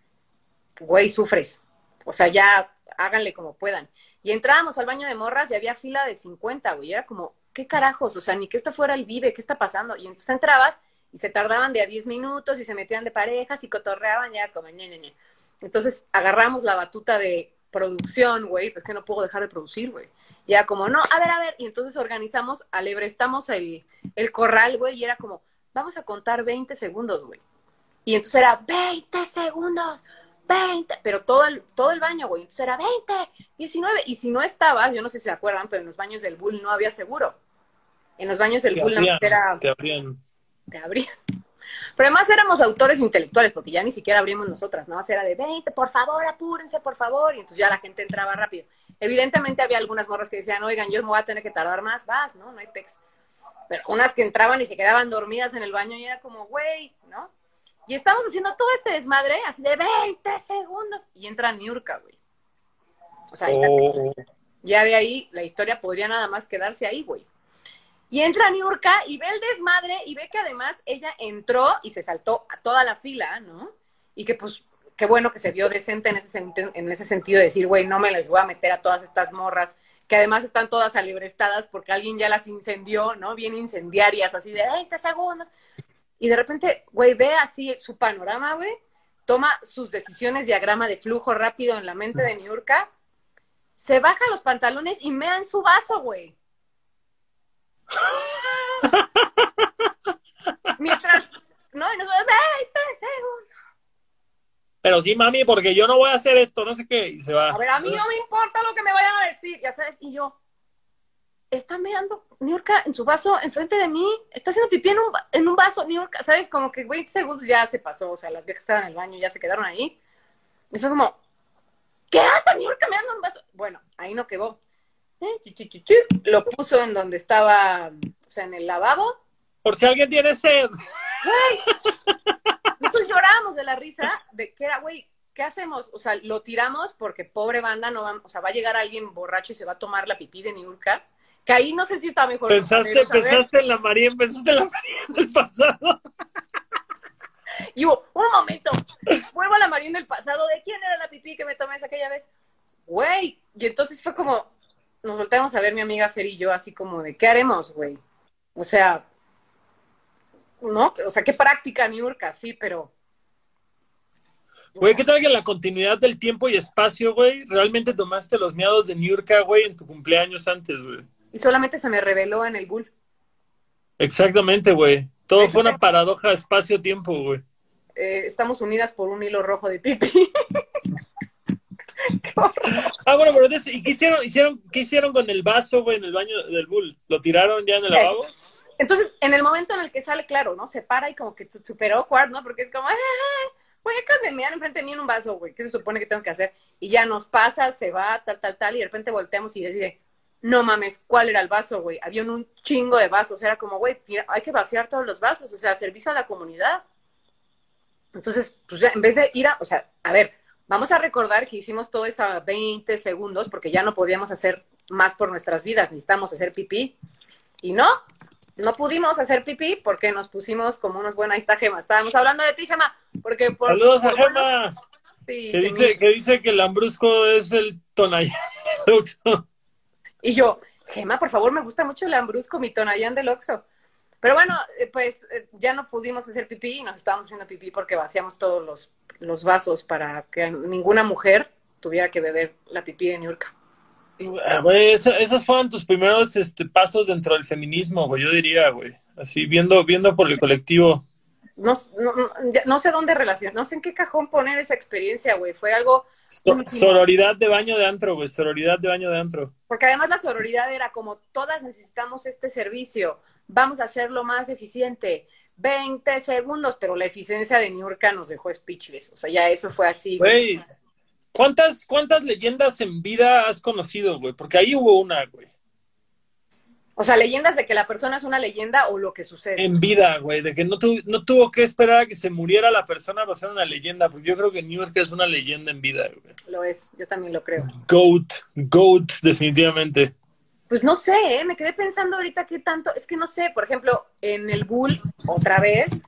güey, sufres. O sea, ya háganle como puedan. Y entrábamos al baño de morras y había fila de 50, güey. Era como, ¿qué carajos? O sea, ni que esto fuera el vive, ¿qué está pasando? Y entonces entrabas y se tardaban de a 10 minutos y se metían de parejas y cotorreaban ya como, ñe, Entonces agarramos la batuta de producción, güey, pues que no puedo dejar de producir, güey. Ya como, no, a ver, a ver, y entonces organizamos, alebrestamos el, el corral, güey, y era como, vamos a contar 20 segundos, güey. Y entonces era 20 segundos, 20, pero todo el, todo el baño, güey. Entonces era 20, 19. Y si no estaba, yo no sé si se acuerdan, pero en los baños del Bull no había seguro. En los baños del Bull no era. Te abrían. Te abrían. Pero además éramos autores intelectuales, porque ya ni siquiera abrimos nosotras, más era de 20, por favor, apúrense, por favor, y entonces ya la gente entraba rápido. Evidentemente había algunas morras que decían, oigan, yo me voy a tener que tardar más, vas, ¿no? No hay pex. Pero unas que entraban y se quedaban dormidas en el baño y era como, güey, ¿no? Y estamos haciendo todo este desmadre, así de 20 segundos, y entra Niurka, güey. O sea, oh. ya de ahí la historia podría nada más quedarse ahí, güey. Y entra Niurka y ve el desmadre y ve que además ella entró y se saltó a toda la fila, ¿no? Y que pues, qué bueno que se vio decente en ese, en ese sentido de decir, güey, no me les voy a meter a todas estas morras que además están todas alibrestadas porque alguien ya las incendió, ¿no? Bien incendiarias, así de 20 segundos. Y de repente, güey, ve así su panorama, güey, toma sus decisiones, diagrama de flujo rápido en la mente de Niurka, se baja los pantalones y mea en su vaso, güey. Mientras, no, y nos 20 segundos. Pero sí, mami, porque yo no voy a hacer esto, no sé qué, y se va. A ver, a mí no me importa lo que me vayan a decir, ya sabes, y yo, está meando Niurka en su vaso enfrente de mí, está haciendo pipí en un, en un vaso, Niurka, ¿sabes? Como que 20 segundos ya se pasó, o sea, las viejas estaban en el baño ya se quedaron ahí. Y fue como, ¿qué hace Niurka meando en un vaso? Bueno, ahí no quedó. Lo puso en donde estaba, o sea, en el lavabo. Por si alguien tiene sed. Entonces llorábamos de la risa de que era, güey, ¿qué hacemos? O sea, lo tiramos porque pobre banda no va, o sea, va a llegar alguien borracho y se va a tomar la pipí de Niurka. Que ahí no sé si está mejor. Pensaste, pensaste en la María, pensaste en la María del pasado. Y hubo, un momento, vuelvo a la María del pasado, ¿de quién era la pipí que me tomé aquella vez? Güey, y entonces fue como, nos volteamos a ver mi amiga Fer y yo así como de, ¿qué haremos, güey? O sea, ¿no? O sea, qué práctica, Niurka, sí, pero... Güey, ¿qué tal que la continuidad del tiempo y espacio, güey, realmente tomaste los miados de Niurka, güey, en tu cumpleaños antes, güey? Y solamente se me reveló en el bull. Exactamente, güey. Todo fue una paradoja espacio-tiempo, güey. Eh, estamos unidas por un hilo rojo de pipi. ah, bueno, pero ¿y qué hicieron, hicieron, qué hicieron con el vaso, güey, en el baño del bull? ¿Lo tiraron ya en el lavabo? Entonces, en el momento en el que sale, claro, ¿no? Se para y como que superó awkward, ¿no? Porque es como, voy a casemear enfrente de mí en un vaso, güey. ¿Qué se supone que tengo que hacer? Y ya nos pasa, se va, tal, tal, tal, y de repente volteamos y dice, no mames, ¿cuál era el vaso, güey? Había un chingo de vasos. Era como, güey, hay que vaciar todos los vasos, o sea, servicio a la comunidad. Entonces, pues ya, en vez de ir a, o sea, a ver, vamos a recordar que hicimos todo eso a 20 segundos porque ya no podíamos hacer más por nuestras vidas, necesitamos hacer pipí. Y no, no pudimos hacer pipí porque nos pusimos como unos buenos, ahí está Gema, estábamos hablando de ti, Gema, porque por... Saludos a Gema. Sí, que, dice, que dice que el lambrusco es el Tonayán del Oxxo. Y yo, Gema, por favor, me gusta mucho el lambrusco, mi Tonayán del Oxxo. Pero bueno, eh, pues eh, ya no pudimos hacer pipí, nos estábamos haciendo pipí porque vaciamos todos los, los vasos para que ninguna mujer tuviera que beber la pipí de Niurka. Ah, esos fueron tus primeros este, pasos dentro del feminismo, güey, yo diría, güey. Así, viendo, viendo por el colectivo. No, no, sé dónde relacionar, no sé en qué cajón poner esa experiencia, güey. Fue algo... sororidad de baño de antro, güey, sororidad de baño de antro. Porque además la sororidad era como, todas necesitamos este servicio, vamos a hacerlo más eficiente. 20 segundos, pero la eficiencia de Niurka nos dejó speechless. O sea, ya eso fue así. Güey, ¿cuántas, ¿cuántas leyendas en vida has conocido, güey? Porque ahí hubo una, güey. O sea, leyendas de que la persona es una leyenda o lo que sucede. En vida, güey, de que no, no tuvo que esperar a que se muriera la persona para ser una leyenda, porque yo creo que New York es una leyenda en vida, güey. Lo es, yo también lo creo. Goat, Goat, definitivamente. Pues no sé, ¿eh? me quedé pensando ahorita qué tanto, es que no sé, por ejemplo, en el Bull, otra vez,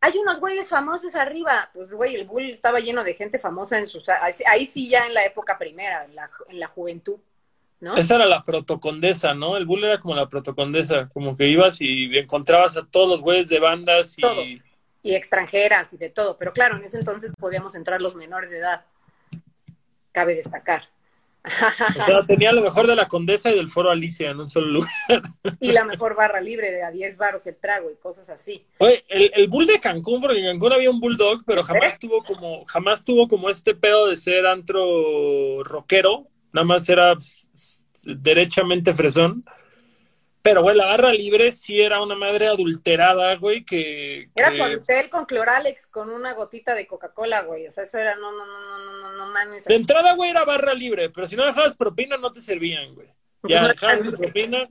hay unos güeyes famosos arriba, pues güey, el Bull estaba lleno de gente famosa en sus, ahí sí ya en la época primera, en la, en la juventud. Esa era la protocondesa, ¿no? El bull era como la protocondesa, como que ibas y encontrabas a todos los güeyes de bandas y... Y extranjeras y de todo, pero claro, en ese entonces podíamos entrar los menores de edad, cabe destacar. O sea, tenía lo mejor de la Condesa y del Foro Alicia en un solo lugar. Y la mejor barra libre de a 10 baros el trago y cosas así. Oye, el, el bull de Cancún, porque en Cancún había un bulldog, pero jamás ¿Eh? tuvo como, jamás tuvo como este pedo de ser antro rockero, nada más era derechamente fresón. Pero, güey, la barra libre sí era una madre adulterada, güey, que... Era su con cloralex con una gotita de Coca-Cola, güey. O sea, eso era, no, no, no, no, no, no mames. De entrada, güey, era barra libre, pero si no dejabas propina, no te servían, güey. Ya dejabas tu propina,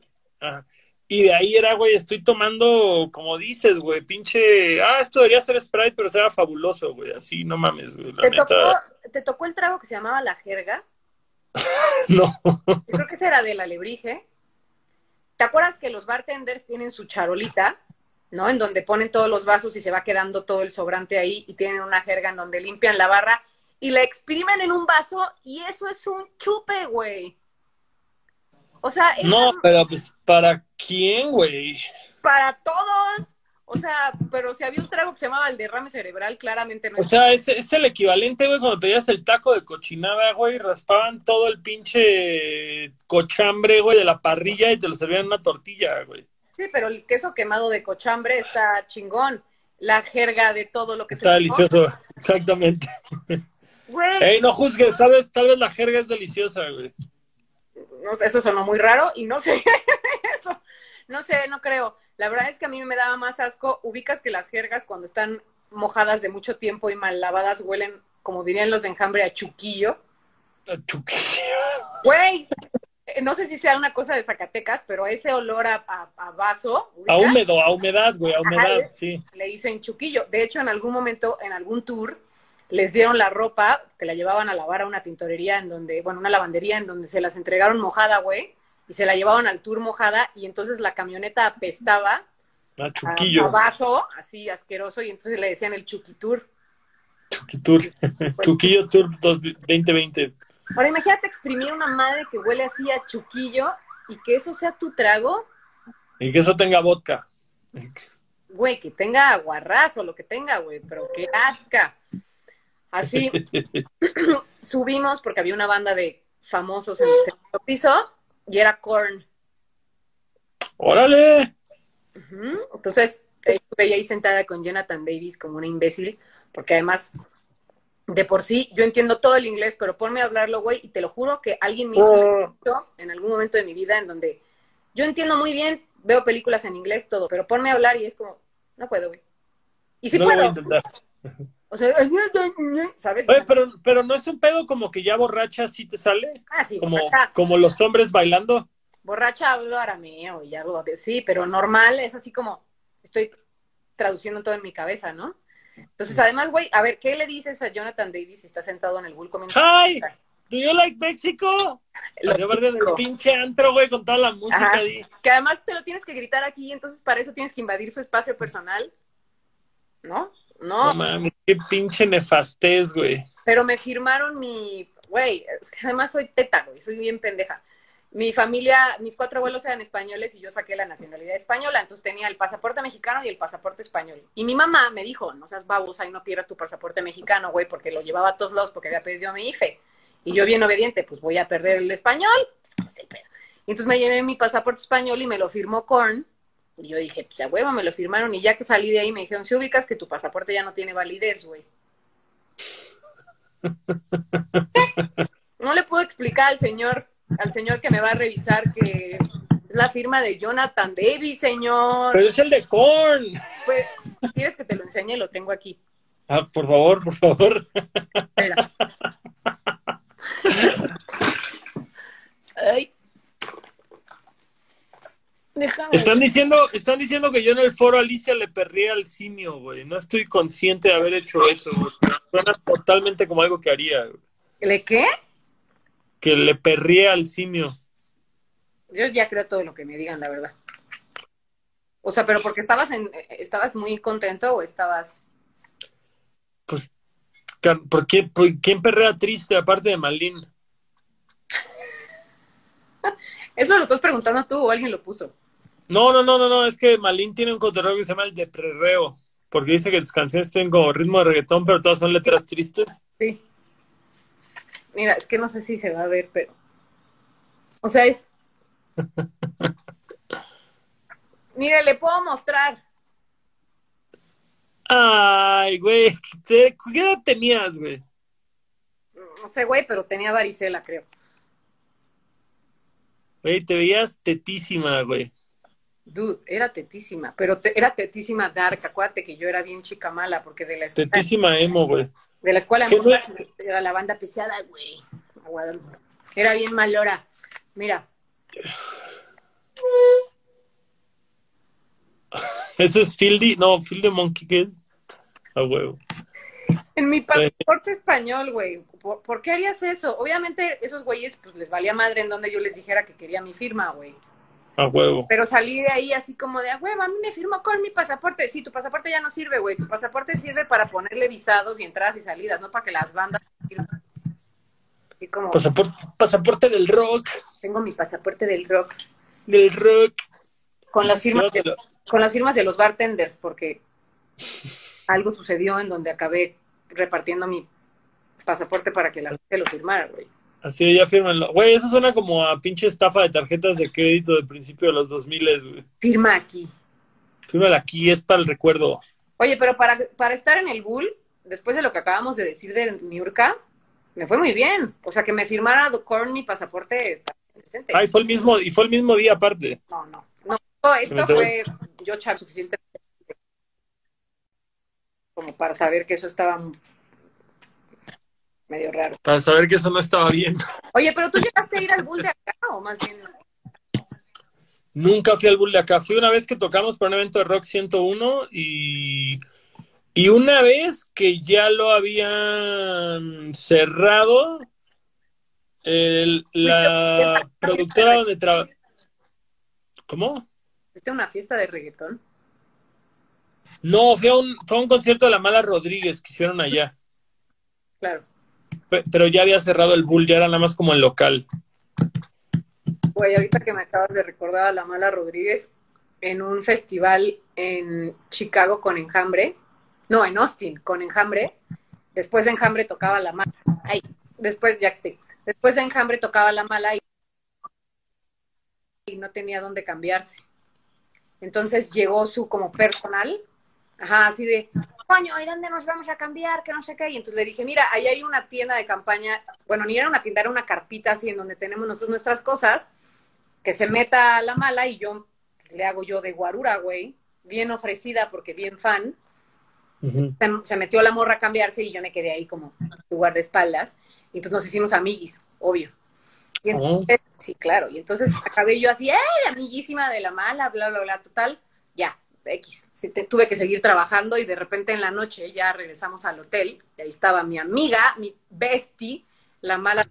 Y de ahí era, güey, estoy tomando, como dices, güey, pinche... Ah, esto debería ser Sprite, pero era fabuloso, güey. Así, no mames, güey. ¿Te, tocó, ¿Te tocó el trago que se llamaba la jerga? no. Yo creo que será de la alebrije. ¿Te acuerdas que los bartenders tienen su charolita, ¿no? En donde ponen todos los vasos y se va quedando todo el sobrante ahí y tienen una jerga en donde limpian la barra y la exprimen en un vaso y eso es un chupe, güey. O sea, No, pero pues ¿para quién, güey? Para todos. O sea, pero si había un trago que se llamaba el derrame cerebral, claramente no. O sea, es, es el equivalente, güey, cuando pedías el taco de cochinada, güey, raspaban todo el pinche cochambre, güey, de la parrilla y te lo servían en una tortilla, güey. Sí, pero el queso quemado de cochambre está chingón. La jerga de todo lo que está delicioso, exactamente. Güey. Ey, no juzgues, tal vez, tal vez la jerga es deliciosa, güey. No sé, eso sonó muy raro y no sé, eso, no sé, no creo. La verdad es que a mí me daba más asco. Ubicas que las jergas cuando están mojadas de mucho tiempo y mal lavadas huelen, como dirían los de enjambre, a chuquillo. A chuquillo. Güey, eh, no sé si sea una cosa de Zacatecas, pero ese olor a, a, vaso. A húmedo, a humedad, güey, a humedad, sí. Le dicen chuquillo. De hecho, en algún momento, en algún tour, les dieron la ropa que la llevaban a lavar a una tintorería en donde, bueno, una lavandería en donde se las entregaron mojada, güey y se la llevaban al tour mojada y entonces la camioneta apestaba a, chuquillo. a, vaso, así asqueroso, y entonces le decían el Chuquitur. Chuquitur, Chuquillo Tour 2020. Ahora imagínate exprimir una madre que huele así a chuquillo y que eso sea tu trago. Y que eso tenga vodka. Güey, que tenga aguarrazo, lo que tenga, güey, pero que asca. Así subimos porque había una banda de famosos en el segundo piso y era Korn. ¡Órale! Entonces, estuve ahí sentada con Jonathan Davis como una imbécil, porque además, de por sí, yo entiendo todo el inglés, pero ponme a hablarlo, güey, y te lo juro que alguien me hizo oh. en algún momento de mi vida en donde yo entiendo muy bien, veo películas en inglés, todo, pero ponme a hablar y es como, no puedo, güey. Y sí puedo. O sea, ¿sabes? Oye, pero, pero no es un pedo como que ya borracha sí te sale. Ah, sí, como, como los hombres bailando. Borracha hablo arameo y algo de sí, pero normal es así como estoy traduciendo todo en mi cabeza, ¿no? Entonces, además, güey, a ver, ¿qué le dices a Jonathan Davis si está sentado en el bull comiendo? ¡Hi! ¿Do you like Mexico? Lo en el pinche antro, güey, con toda la música ahí. Que además te lo tienes que gritar aquí, entonces para eso tienes que invadir su espacio personal. ¿No? No. No mames, qué pinche nefastez, güey. Pero me firmaron mi, güey, además soy teta, güey, soy bien pendeja mi familia, mis cuatro abuelos eran españoles y yo saqué la nacionalidad española, entonces tenía el pasaporte mexicano y el pasaporte español. Y mi mamá me dijo, no seas babosa y no pierdas tu pasaporte mexicano, güey, porque lo llevaba a todos lados porque había perdido a mi IFE. Y yo bien obediente, pues voy a perder el español. Y entonces me llevé mi pasaporte español y me lo firmó Korn. Y yo dije, pues ya huevo, me lo firmaron. Y ya que salí de ahí me dijeron, si ubicas que tu pasaporte ya no tiene validez, güey. no le puedo explicar al señor al señor que me va a revisar que es la firma de Jonathan Davis, señor. Pero es el de Korn. Pues, ¿quieres que te lo enseñe? Lo tengo aquí. Ah, por favor, por favor. Espera. Ay. Déjame. Están diciendo, están diciendo que yo en el foro Alicia le perría al simio, güey. No estoy consciente de haber hecho eso, güey. Suena totalmente como algo que haría. ¿Le qué? que le perría al simio. Yo ya creo todo lo que me digan, la verdad. O sea, pero porque estabas en, estabas muy contento o estabas. Pues, ¿por qué, ¿quién perrea triste aparte de Malin? Eso lo estás preguntando tú o alguien lo puso. No, no, no, no, no, es que Malin tiene un cotorreo que se llama el de prerreo, porque dice que las canciones tienen como ritmo de reggaetón, pero todas son letras tristes. Sí. Mira, es que no sé si se va a ver, pero. O sea, es. Mire, le puedo mostrar. Ay, güey. ¿Qué edad tenías, güey? No sé, güey, pero tenía varicela, creo. Güey, te veías tetísima, güey. Dude, era tetísima, pero era tetísima dark. Acuérdate que yo era bien chica mala porque de la Tetísima emo, güey. De la escuela era la banda pesada, güey. Era bien malora. Mira. ¿Ese es Fieldy? No, Fieldy Monkey, ¿qué es? A huevo. En mi pasaporte español, güey. ¿Por, qué harías eso? Obviamente, esos güeyes, pues les valía madre en donde yo les dijera que quería mi firma, güey. A huevo. Pero salí de ahí así como de, a huevo, a mí me firmó con mi pasaporte. Sí, tu pasaporte ya no sirve, güey. Tu pasaporte sirve para ponerle visados y entradas y salidas, no para que las bandas... como, pasaporte, pasaporte del rock. Tengo mi pasaporte del rock. Del rock. Con las firmas, de, con las firmas de los bartenders, porque algo sucedió en donde acabé repartiendo mi pasaporte para que la gente lo firmara, güey. Así, ya fírmenlo. Güey, eso suena como a pinche estafa de tarjetas de crédito del principio de los 2000, güey. Firma aquí. Fírmala aquí, es para el recuerdo. Oye, pero para, para estar en el Bull, después de lo que acabamos de decir de Niurka, me fue muy bien. O sea, que me firmara Korn mi pasaporte decente. Ay, fue el mismo, y fue el mismo día aparte. No, no. No, esto fue yo char suficiente como para saber que eso estaba medio raro. Para saber que eso no estaba bien. Oye, pero tú llegaste a ir al Bull de acá o más bien. Nunca fui al Bull de acá. Fui una vez que tocamos para un evento de Rock 101 y, y una vez que ya lo habían cerrado, la productora donde trabaja. ¿Cómo? ¿Viste una fiesta de reggaetón? No, fue un, fue a un concierto de la Mala Rodríguez que hicieron allá. Claro pero ya había cerrado el Bull, ya era nada más como el local. Güey, ahorita que me acabas de recordar a la Mala Rodríguez en un festival en Chicago con Enjambre, no, en Austin con Enjambre, después de Enjambre tocaba la Mala, ay, después, estoy, después de Enjambre tocaba la Mala y, y no tenía dónde cambiarse. Entonces llegó su como personal Ajá, así de, coño, ¿y dónde nos vamos a cambiar? Que no sé qué. Y entonces le dije, mira, ahí hay una tienda de campaña, bueno, ni era una tienda, era una carpita así en donde tenemos nosotros nuestras cosas, que se meta a la mala y yo le hago yo de guarura, güey, bien ofrecida porque bien fan. se, metió la morra a cambiarse y yo me quedé ahí como su guardaespaldas. Y entonces nos hicimos amiguis, obvio. Y oh. Sí, claro. Y entonces acabé yo así, ¡eh! Amiguísima de la mala, bla, bla, bla, total. Ya, X, tuve que seguir trabajando y de repente en la noche ya regresamos al hotel y ahí estaba mi amiga, mi bestie, la mala.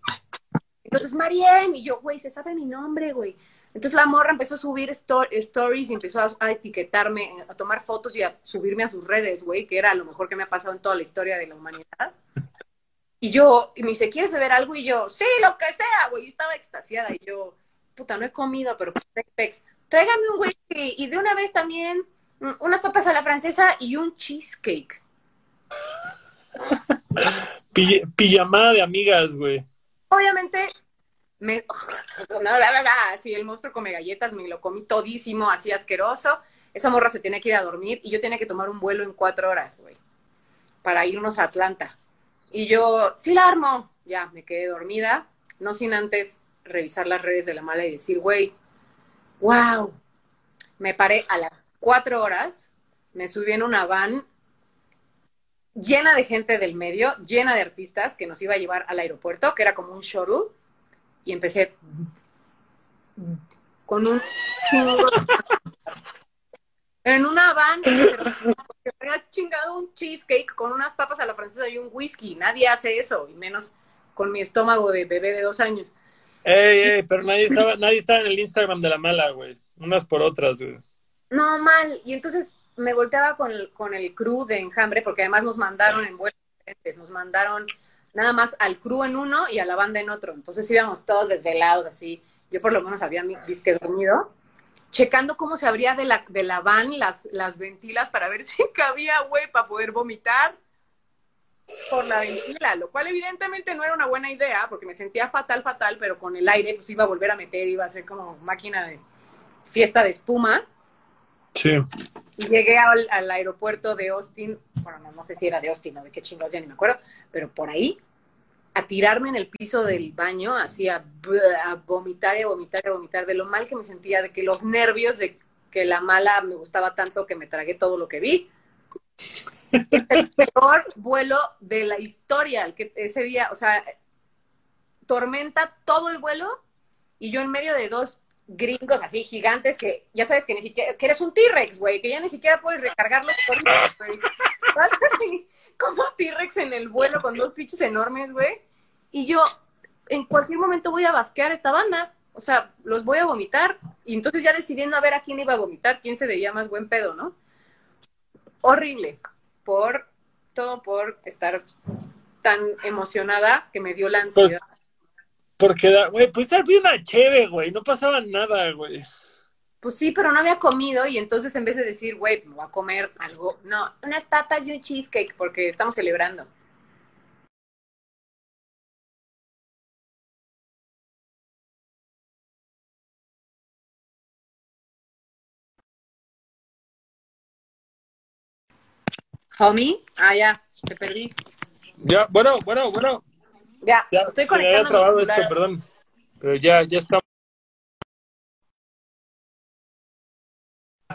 Entonces, Marien, y yo, güey, se sabe mi nombre, güey. Entonces la morra empezó a subir stories y empezó a, etiquetarme, a tomar fotos y a subirme a sus redes, güey, que era lo mejor que me ha pasado en toda la historia de la humanidad. Y yo, y me dice, ¿quieres beber algo? Y yo, sí, lo que sea, güey. Yo estaba extasiada y yo, puta, no he comido, pero pues, tráigame un whisky y de una vez también unas papas a la francesa y un cheesecake. pijamada de amigas, güey. Obviamente me, así el monstruo come galletas, me lo comí todísimo, así asqueroso. Esa morra se tenía que ir a dormir y yo tenía que tomar un vuelo en cuatro horas, güey, para irnos a Atlanta. Y yo, sí la armo, ya, me quedé dormida, no sin antes revisar las redes de la mala y decir, güey, wow, me paré a las cuatro horas, me subí en una van llena de gente del medio, llena de artistas que nos iba a llevar al aeropuerto, que era como un shuttle y empecé con un en una van que había chingado un cheesecake con unas papas a la francesa y un whisky. Nadie hace eso, y menos con mi estómago de bebé de dos años. Ey, ey, pero nadie estaba, nadie estaba en el Instagram de la mala, güey. Unas por otras, güey. No, mal. Y entonces me volteaba con el, con el crew de enjambre, porque además nos mandaron en vuelos diferentes. Nos mandaron nada más al crew en uno y a la banda en otro. Entonces íbamos todos desvelados, así. Yo por lo menos había mi disque dormido, checando cómo se abría de la, de la van las, las ventilas para ver si cabía, güey, para poder vomitar por la ventila, lo cual evidentemente no era una buena idea, porque me sentía fatal, fatal, pero con el aire pues iba a volver a meter, iba a ser como máquina de fiesta de espuma. Sí. Llegué al, aeropuerto de Austin, bueno, no, sé si era de Austin o de qué chingados, ya ni me acuerdo, pero por ahí, a tirarme en el piso del baño, así a, vomitar y a vomitar y a vomitar, de lo mal que me sentía, de que los nervios de que la mala me gustaba tanto que me tragué todo lo que vi. el peor vuelo de la historia, que ese día, o sea, tormenta todo el vuelo y yo en medio de dos gringos así gigantes que ya sabes que ni siquiera, que eres un T-Rex, güey, que ya ni siquiera puedes recargarlo Como T-Rex en el vuelo con dos pinches enormes, güey. Y yo en cualquier momento voy a basquear esta banda. O sea, los voy a vomitar. Y entonces ya decidiendo a ver a quién iba a vomitar, quién se veía más buen pedo, ¿no? Horrible. Por todo por estar tan emocionada que me dio la ansiedad. Porque, güey, pues ser bien chévere, güey, no pasaba nada, güey. Pues sí, pero no había comido y entonces en vez de decir, güey, me voy a comer algo, no, unas papas y un cheesecake porque estamos celebrando. Homie, ah, ya, te perdí. Ya, bueno, bueno, bueno. Ya, estoy conectando. Se me había trabado esto, perdón. Pero ya, ya está.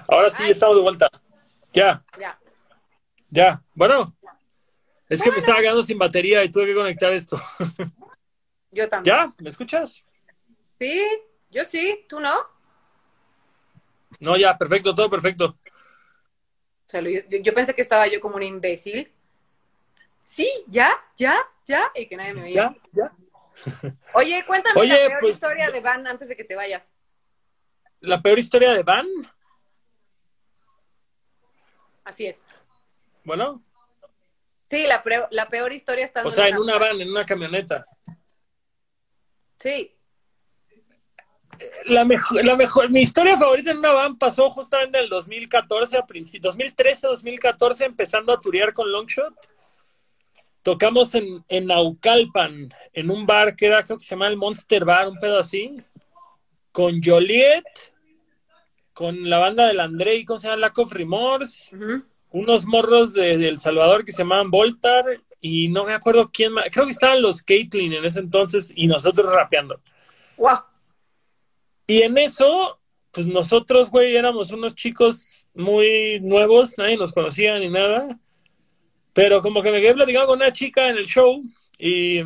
Ahora sí, estamos de vuelta. Ya. Ya. Ya. Bueno. Es que me estaba quedando sin batería y tuve que conectar esto. Yo también. ¿Ya? ¿Me escuchas? Sí, yo sí. ¿Tú no? No, ya, perfecto, todo perfecto. O sea, yo pensé que estaba yo como un imbécil. Sí, ya, ya, ya, y que nadie me. Ya, ya. Oye, cuéntame la peor pues, historia de Van antes de que te vayas. ¿La peor historia de Van? Así es. Bueno. Sí, la, la peor historia está O sea, en una van, en una camioneta. Sí. La mejor, la mejor, mi historia favorita en una van pasó justamente en el 2014, a 2013, 2014, empezando a turear con Longshot tocamos en, en Naucalpan, en un bar que era, creo que se llama el Monster Bar, un pedo así, con Joliet, con la banda del André, ¿cómo se llama? Lack of Remorse, unos morros de, El Salvador que se llamaban Voltar, y no me acuerdo quién más, creo que estaban los Caitlyn en ese entonces, y nosotros rapeando. ¡Wow! Y en eso, pues nosotros, güey, éramos unos chicos muy nuevos, nadie nos conocía ni nada pero como que me quedé platicando con una chica en el show y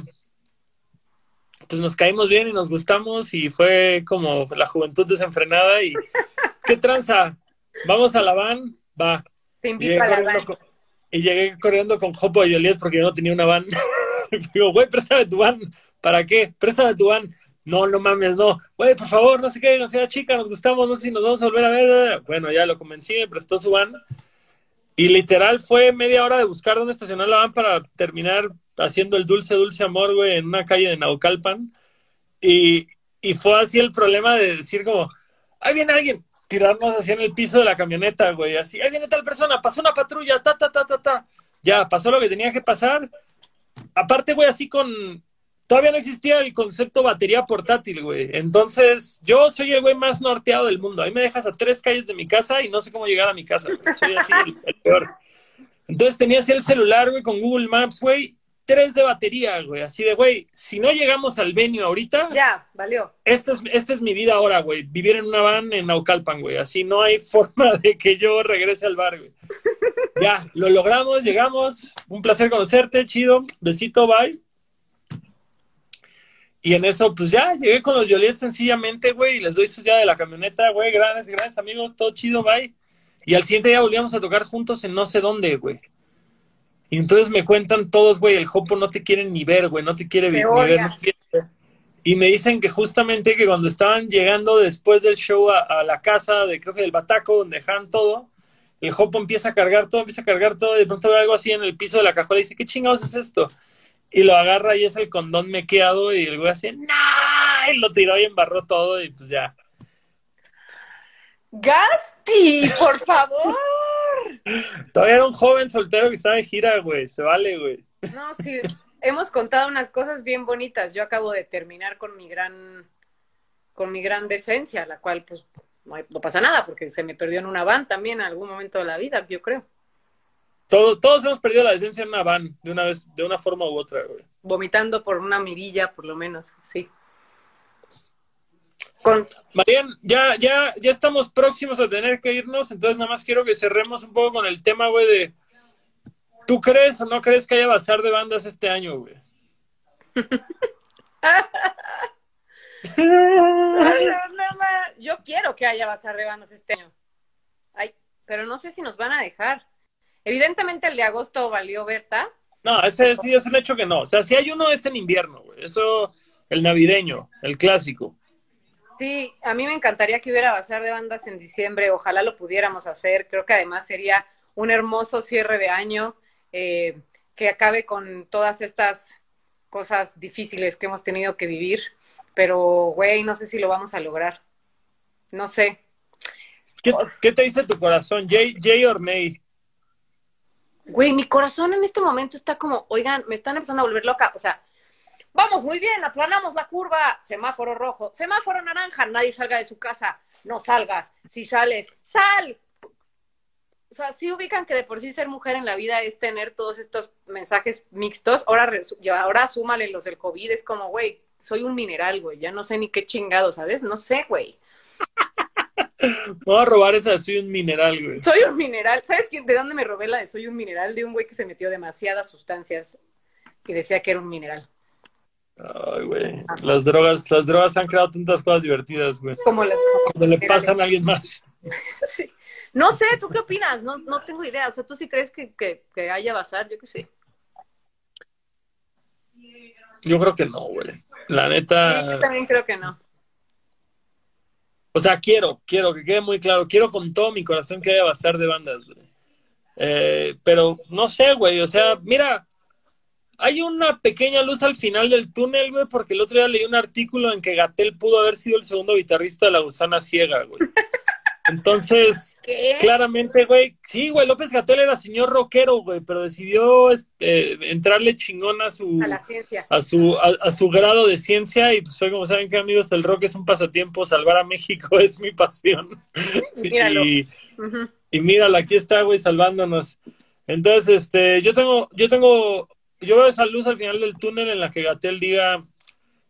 pues nos caímos bien y nos gustamos y fue como la juventud desenfrenada y qué tranza, vamos a la van va. Te Y invito llegué, a la corriendo van. con, y llegué corriendo con Jopo y Joliet porque yo no tenía una van. Y digo, güey, préstame tu van. ¿Para qué? Préstame tu van. No, no mames, no. Güey, por favor, no sé qué, no sea chica, nos gustamos, no sé si nos vamos a volver a ver. Bueno, ya lo convencí, me prestó su van. Y literal fue media hora de buscar dónde estacionar la van para terminar haciendo el dulce, dulce amor, güey, en una calle de Naucalpan. Y, y fue así el problema de decir como, ahí viene alguien, tirarnos así en el piso de la camioneta, güey, así, ahí viene tal persona, pasó una patrulla, ta, ta, ta, ta, ta. Ya, pasó lo que tenía que pasar. Aparte, güey, así con... Todavía no existía el concepto batería portátil, güey. Entonces, yo soy el güey más norteado del mundo. Ahí me dejas a tres calles de mi casa y no sé cómo llegar a mi casa, güey. Soy así el, el peor. Entonces tenía así el celular, güey, con Google Maps, güey. Tres de batería, güey. Así de, güey, si no llegamos al venue ahorita, Ya, valió. esta es, esta es mi vida ahora, güey. Vivir en una van en Naucalpan, güey. Así no hay forma de que yo regrese al bar, güey. Ya, lo logramos, llegamos. Un placer conocerte, chido. Besito, bye. Y en eso, pues ya, llegué con los Joliet sencillamente, güey, y les doy su llave de la camioneta, güey, grandes, grandes amigos, todo chido, bye. Y al siguiente día volvíamos a tocar juntos en no sé dónde, güey. Y entonces me cuentan todos, güey, el Jopo no te quiere ni ver, güey, no te quiere Te ni ver, no quiere ver. Y me dicen que justamente que cuando estaban llegando después del show a, a la casa de, creo que del Bataco, donde dejan todo, el Jopo empieza a cargar todo, empieza a cargar todo, y de pronto ve algo así en el piso de la cajuela y dice, ¿qué chingados es esto? Y lo agarra y es el condón mequeado y el güey así, ¡no! Y lo tiró y embarró todo y pues ya. Gasti, por favor. Todavía era un joven soltero que estaba de gira, güey, se vale, güey. No, sí, hemos contado unas cosas bien bonitas. Yo acabo de terminar con mi gran, con mi gran decencia, la cual pues no, hay- no pasa nada porque se me perdió en una van también en algún momento de la vida, yo creo. Todo, todos hemos perdido la decencia en una van, de una vez, de una forma u otra, güey. Vomitando por una mirilla, por lo menos, sí. Con, Marian, ya, ya, ya estamos próximos a tener que irnos, entonces nada más quiero que cerremos un poco con el tema, güey, de ¿tú crees o no crees que haya bazar de bandas este año, güey? Ay, no, yo quiero que haya bazar de bandas este año. Ay, pero no sé si nos van a dejar. Evidentemente el de agosto valió Berta. No, ese sí es un hecho que no. O sea, si hay uno es en invierno, güey. Eso, el navideño, el clásico. Sí, a mí me encantaría que hubiera bazar de bandas en diciembre. Ojalá lo pudiéramos hacer. Creo que además sería un hermoso cierre de año eh, que acabe con todas estas cosas difíciles que hemos tenido que vivir. Pero, güey, no sé si lo vamos a lograr. No sé. ¿Qué, qué te dice tu corazón? ¿Jay, Jay or Nay? Güey, mi corazón en este momento está como, oigan, me están empezando a volver loca. O sea, vamos muy bien, aplanamos la curva, semáforo rojo, semáforo naranja, nadie salga de su casa, no salgas, si sales, sal. O sea, sí ubican que de por sí ser mujer en la vida es tener todos estos mensajes mixtos. Ahora, ahora súmale los del COVID, es como, güey, soy un mineral, güey, ya no sé ni qué chingado, ¿sabes? No sé, güey. Me voy a robar esa, soy un mineral, güey. Soy un mineral. ¿Sabes quién- de dónde me robé la de soy un mineral? De un güey que se metió demasiadas sustancias y decía que era un mineral. Ay, güey. Las drogas, las drogas han creado tantas cosas divertidas, güey. Como las Cuando le pasan a alguien más. Sí. No sé, ¿tú qué opinas? No, no tengo idea. O sea, ¿tú sí crees que, que, que haya bazar? Yo qué sé. Yo creo que no, güey. La Sí, neta. yo también creo que no. O sea, quiero, quiero que quede muy claro. Quiero con todo mi corazón que haya bazar de bandas, güey. Eh, pero no sé, güey. O sea, mira, hay una pequeña luz al final del túnel, güey, porque el otro día leí un artículo en que Gatel pudo haber sido el segundo guitarrista de la gusana ciega, güey. Entonces, ¿Qué? claramente, güey, sí, güey, López Gatel era señor rockero, güey, pero decidió eh, entrarle chingón a su, A la ciencia. a su, a, a su grado de ciencia y pues fue como saben que amigos, el rock es un pasatiempo, salvar a México es mi pasión. Míralo. Y, Ujú. y míralo, aquí está, güey, salvándonos. Entonces, este, yo tengo, yo tengo, yo veo esa luz al final del túnel en la que Gatel diga,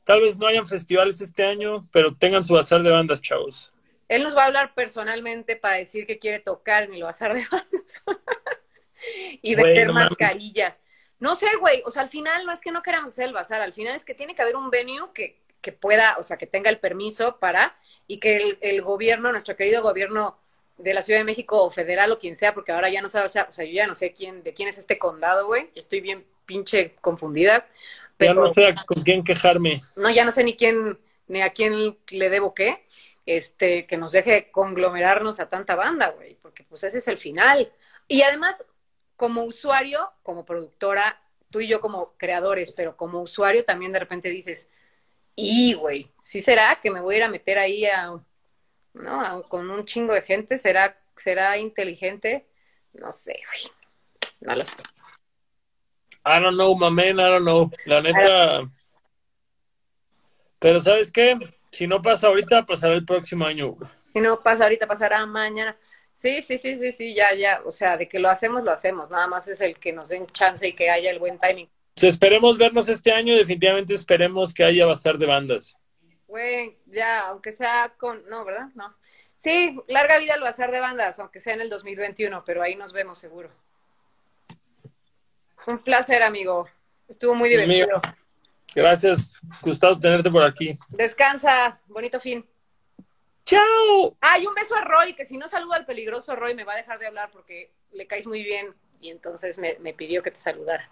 tal vez no hayan festivales este año, pero tengan su bazar de bandas, chavos. Él nos va a hablar personalmente para decir que quiere tocar en el bazar de bandas. y vender mascarillas. No sé, güey. O sea, al final no es que no queramos hacer el bazar. Al final es que tiene que haber un venue que, que pueda, o sea, que tenga el permiso para y que el, el gobierno, nuestro querido gobierno de la Ciudad de México o federal o quien sea, porque ahora ya no sé, o sea, yo ya no sé quién, de quién es este condado, güey. Estoy bien pinche confundida. ya no sé con quién quejarme. No, ya no sé ni quién, ni a quién le debo qué. Este, que nos deje conglomerarnos a tanta banda, güey, porque pues ese es el final. Y además, como usuario, como productora, tú y yo como creadores, pero como usuario también de repente dices, y güey, ¿sí será que me voy a ir a meter ahí a, ¿no? con un chingo de gente, ¿será, será inteligente? No sé, güey. No lo sé. I don't know, my man, I don't know. La neta. Pero ¿sabes qué? Si no pasa ahorita, pasará el próximo año. Si no pasa ahorita, pasará mañana. Sí, sí, sí, sí, sí, ya, ya. O sea, de que lo hacemos, lo hacemos. Nada más es el que nos den chance y que haya el buen timing. Si esperemos vernos este año, definitivamente esperemos que haya bazar de bandas. Güey, ya, aunque sea con... No, ¿verdad? No. Sí, larga vida el bazar de bandas, aunque sea en el 2021, pero ahí nos vemos seguro. Un placer, amigo. Estuvo muy divertido. Gracias, gustado tenerte por aquí. Descansa, bonito fin. ¡Chao! Ah, y un beso a Roy, que si no saluda al peligroso Roy me va a dejar de hablar porque le caes muy bien y entonces me, me pidió que te saludara.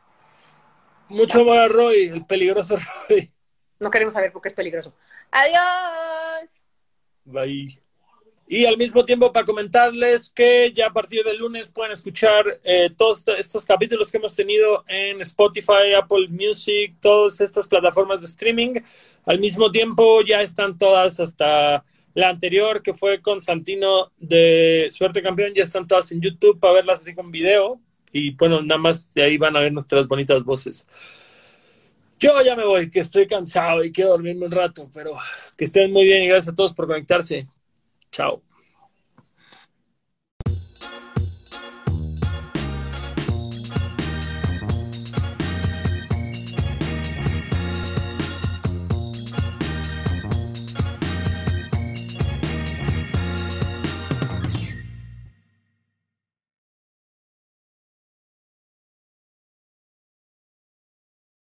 Mucho amor a Roy, el peligroso Roy. No queremos saber por qué es peligroso. Adiós. Bye. Y al mismo tiempo para comentarles que ya a partir del lunes pueden escuchar eh, todos estos capítulos que hemos tenido en Spotify, Apple Music, todas estas plataformas de streaming. Al mismo tiempo ya están todas hasta la anterior que fue con Santino de Suerte Campeón, ya están todas en YouTube para verlas así con video. Y bueno, nada más de ahí van a ver nuestras bonitas voces. Yo ya me voy, que estoy cansado y quiero dormirme un rato, pero que estén muy bien y gracias a todos por conectarse. Chao.